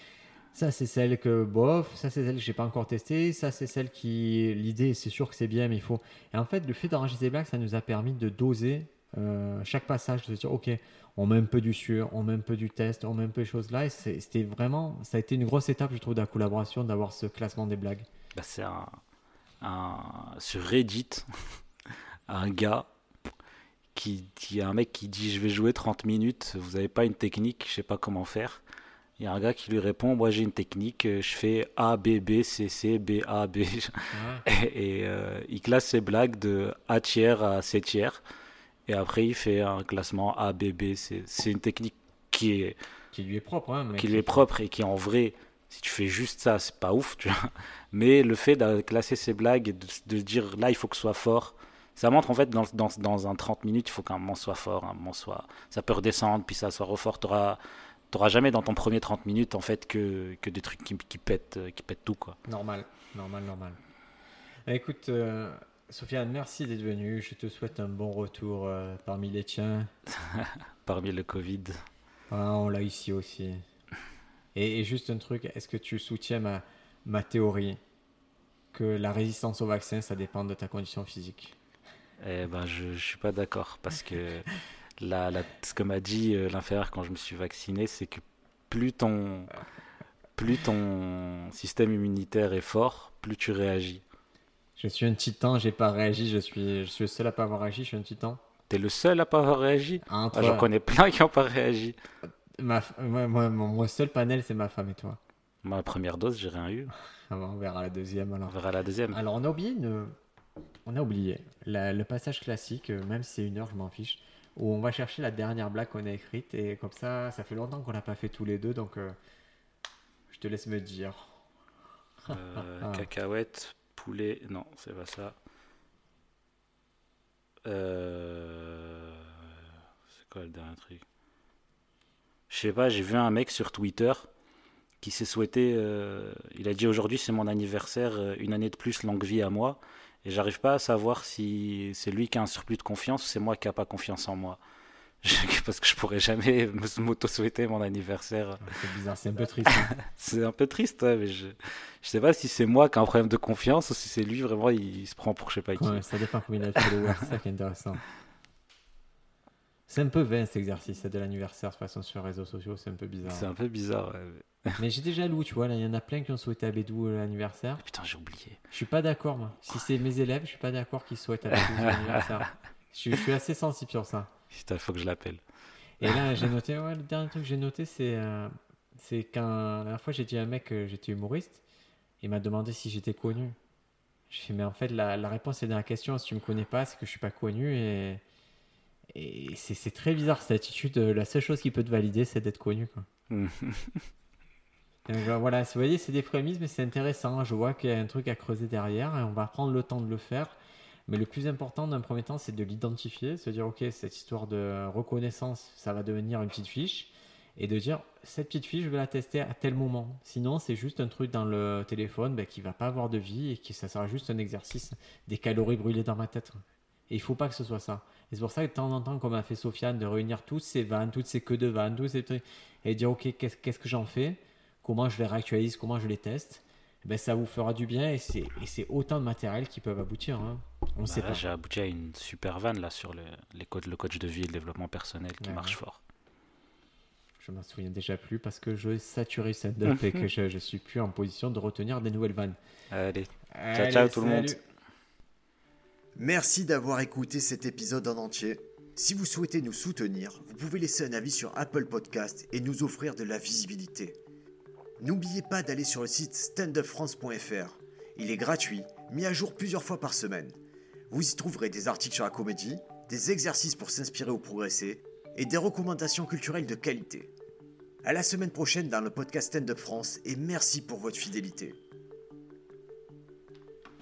Ça, c'est celle que bof. Ça, c'est celle que j'ai pas encore testée. Ça, c'est celle qui. L'idée, c'est sûr que c'est bien, mais il faut. Et en fait, le fait d'enregistrer ses blagues, ça nous a permis de doser euh, chaque passage, de se dire ok, on met un peu du sûr, on met un peu du test, on met un peu des choses là. Et c'était vraiment. Ça a été une grosse étape, je trouve, de la collaboration, d'avoir ce classement des blagues. Bah, c'est un, un- sur Reddit un gars qui, qui un mec qui dit je vais jouer 30 minutes vous avez pas une technique je sais pas comment faire il y a un gars qui lui répond moi j'ai une technique euh, je fais A B B C C B A B et, et, euh, il classe ses blagues de A tiers à C tiers et après il fait un classement A B B c'est une technique qui est qui lui est propre. Hein, qui est propre et qui en vrai, si tu fais juste ça, c'est pas ouf, tu vois. Mais le fait de classer ses blagues et de, de dire là, il faut que ce soit fort, ça montre en fait dans, dans, dans un 30 minutes, il faut qu'un moment soit fort, un moment soit. Ça peut redescendre, puis ça soit refort. Tu n'auras jamais dans ton premier 30 minutes en fait que, que des trucs qui, qui, pètent, qui pètent tout, quoi. Normal, normal, normal. Écoute, euh, Sofiane, merci d'être venu. Je te souhaite un bon retour euh, parmi les tiens. Parmi le Covid. Ah, on l'a ici aussi. Et, et juste un truc, est-ce que tu soutiens ma, ma théorie que la résistance au vaccin, ça dépend de ta condition physique? Eh ben, je, je suis pas d'accord parce que la, la- ce que m'a dit euh, l'infirmière quand je me suis vacciné, c'est que plus ton, plus ton système immunitaire est fort, plus tu réagis. Je suis un titan, j'ai pas réagi, je suis, je suis le seul à pas avoir réagi, je suis un titan. T'es le seul à pas avoir réagi? Entre Ah, J'en connais plein qui n'ont pas réagi. ma, moi, moi, mon, seul panel, c'est ma femme et toi. Ma première dose, j'ai rien eu. Ah bon, on verra la deuxième On alors. verra la deuxième. Alors on a oublié une... On a oublié la- le passage classique, euh, même si c'est une heure, je m'en fiche, où on va chercher la dernière blague qu'on a écrite et comme ça, ça fait longtemps qu'on l'a pas fait tous les deux, donc euh, je te laisse me dire. Euh, Ah. Cacahuète, poulet, non, c'est pas ça. Euh, C'est quoi le dernier truc? Je sais pas, j'ai vu un mec sur Twitter qui s'est souhaité. euh, il a dit aujourd'hui c'est mon anniversaire, euh, une année de plus, longue vie à moi. Et j'arrive pas à savoir si c'est lui qui a un surplus de confiance ou c'est moi qui a pas confiance en moi. Parce que je pourrais jamais me- m'auto-souhaiter mon anniversaire. C'est bizarre, c'est un peu triste. hein. C'est un peu triste, ouais, mais je, je sais pas si c'est moi qui ai un problème de confiance ou si c'est lui vraiment, il, se prend pour je sais pas qui. Ouais, ça dépend combien il a de followers, c'est ça qui est intéressant. C'est un peu vain cet exercice de l'anniversaire de toute façon sur les réseaux sociaux, c'est un peu bizarre. C'est un peu bizarre. ouais. Mais j'étais jaloux, tu vois, il y en a plein qui ont souhaité à Bédou euh, l'anniversaire. Putain, j'ai oublié. Je suis pas d'accord, moi. Si c'est mes élèves, je suis pas d'accord qu'ils souhaitent à Bédou l'anniversaire. Je suis assez sensible sur ça. Il faut que je l'appelle. Et là, j'ai noté, ouais, le dernier truc que j'ai noté, c'est euh, c'est la dernière fois j'ai dit à un mec que j'étais humoriste, il m'a demandé si j'étais connu. Je fais, mais en fait, la, la réponse est dans la question. Si tu me connais pas, c'est que je suis pas connu. Et, et c'est très bizarre cette attitude. La seule chose qui peut te valider, c'est d'être connu. Quoi. Donc, euh, voilà, vous voyez, c'est des prémices, mais c'est intéressant. Je vois qu'il y a un truc à creuser derrière et on va prendre le temps de le faire. Mais le plus important d'un premier temps, c'est de l'identifier, se dire, ok, cette histoire de reconnaissance, ça va devenir une petite fiche, et de dire, cette petite fiche, je vais la tester à tel moment. Sinon, c'est juste un truc dans le téléphone ben, qui va pas avoir de vie et qui ça sera juste un exercice, des calories brûlées dans ma tête. Et il faut pas que ce soit ça. Et c'est pour ça que de temps en temps, comme a fait Sofiane, de réunir toutes ces vannes, toutes ces queues de vannes, tous ces et dire, ok, qu'est-ce que j'en fais? Comment je les réactualise? Comment je les teste? Ben, ça vous fera du bien et c'est autant de matériel qui peuvent aboutir. hein. On Bah sait là, pas. j'ai abouti à une super vanne là sur le, les codes, le coach de vie et le développement personnel qui Ouais, marche ouais. fort. Je m'en souviens déjà plus parce que je saturé stand-up et que je, je suis plus en position de retenir des nouvelles vannes. Allez, Allez, ciao tout le monde. Merci d'avoir écouté cet épisode en entier. Si vous souhaitez nous soutenir, vous pouvez laisser un avis sur Apple Podcast et nous offrir de la visibilité. N'oubliez pas d'aller sur le site standupfrance.fr. Il est gratuit, mis à jour plusieurs fois par semaine. Vous y trouverez des articles sur la comédie, des exercices pour s'inspirer ou progresser, et des recommandations culturelles de qualité. À la semaine prochaine dans le podcast Stand Up France et merci pour votre fidélité.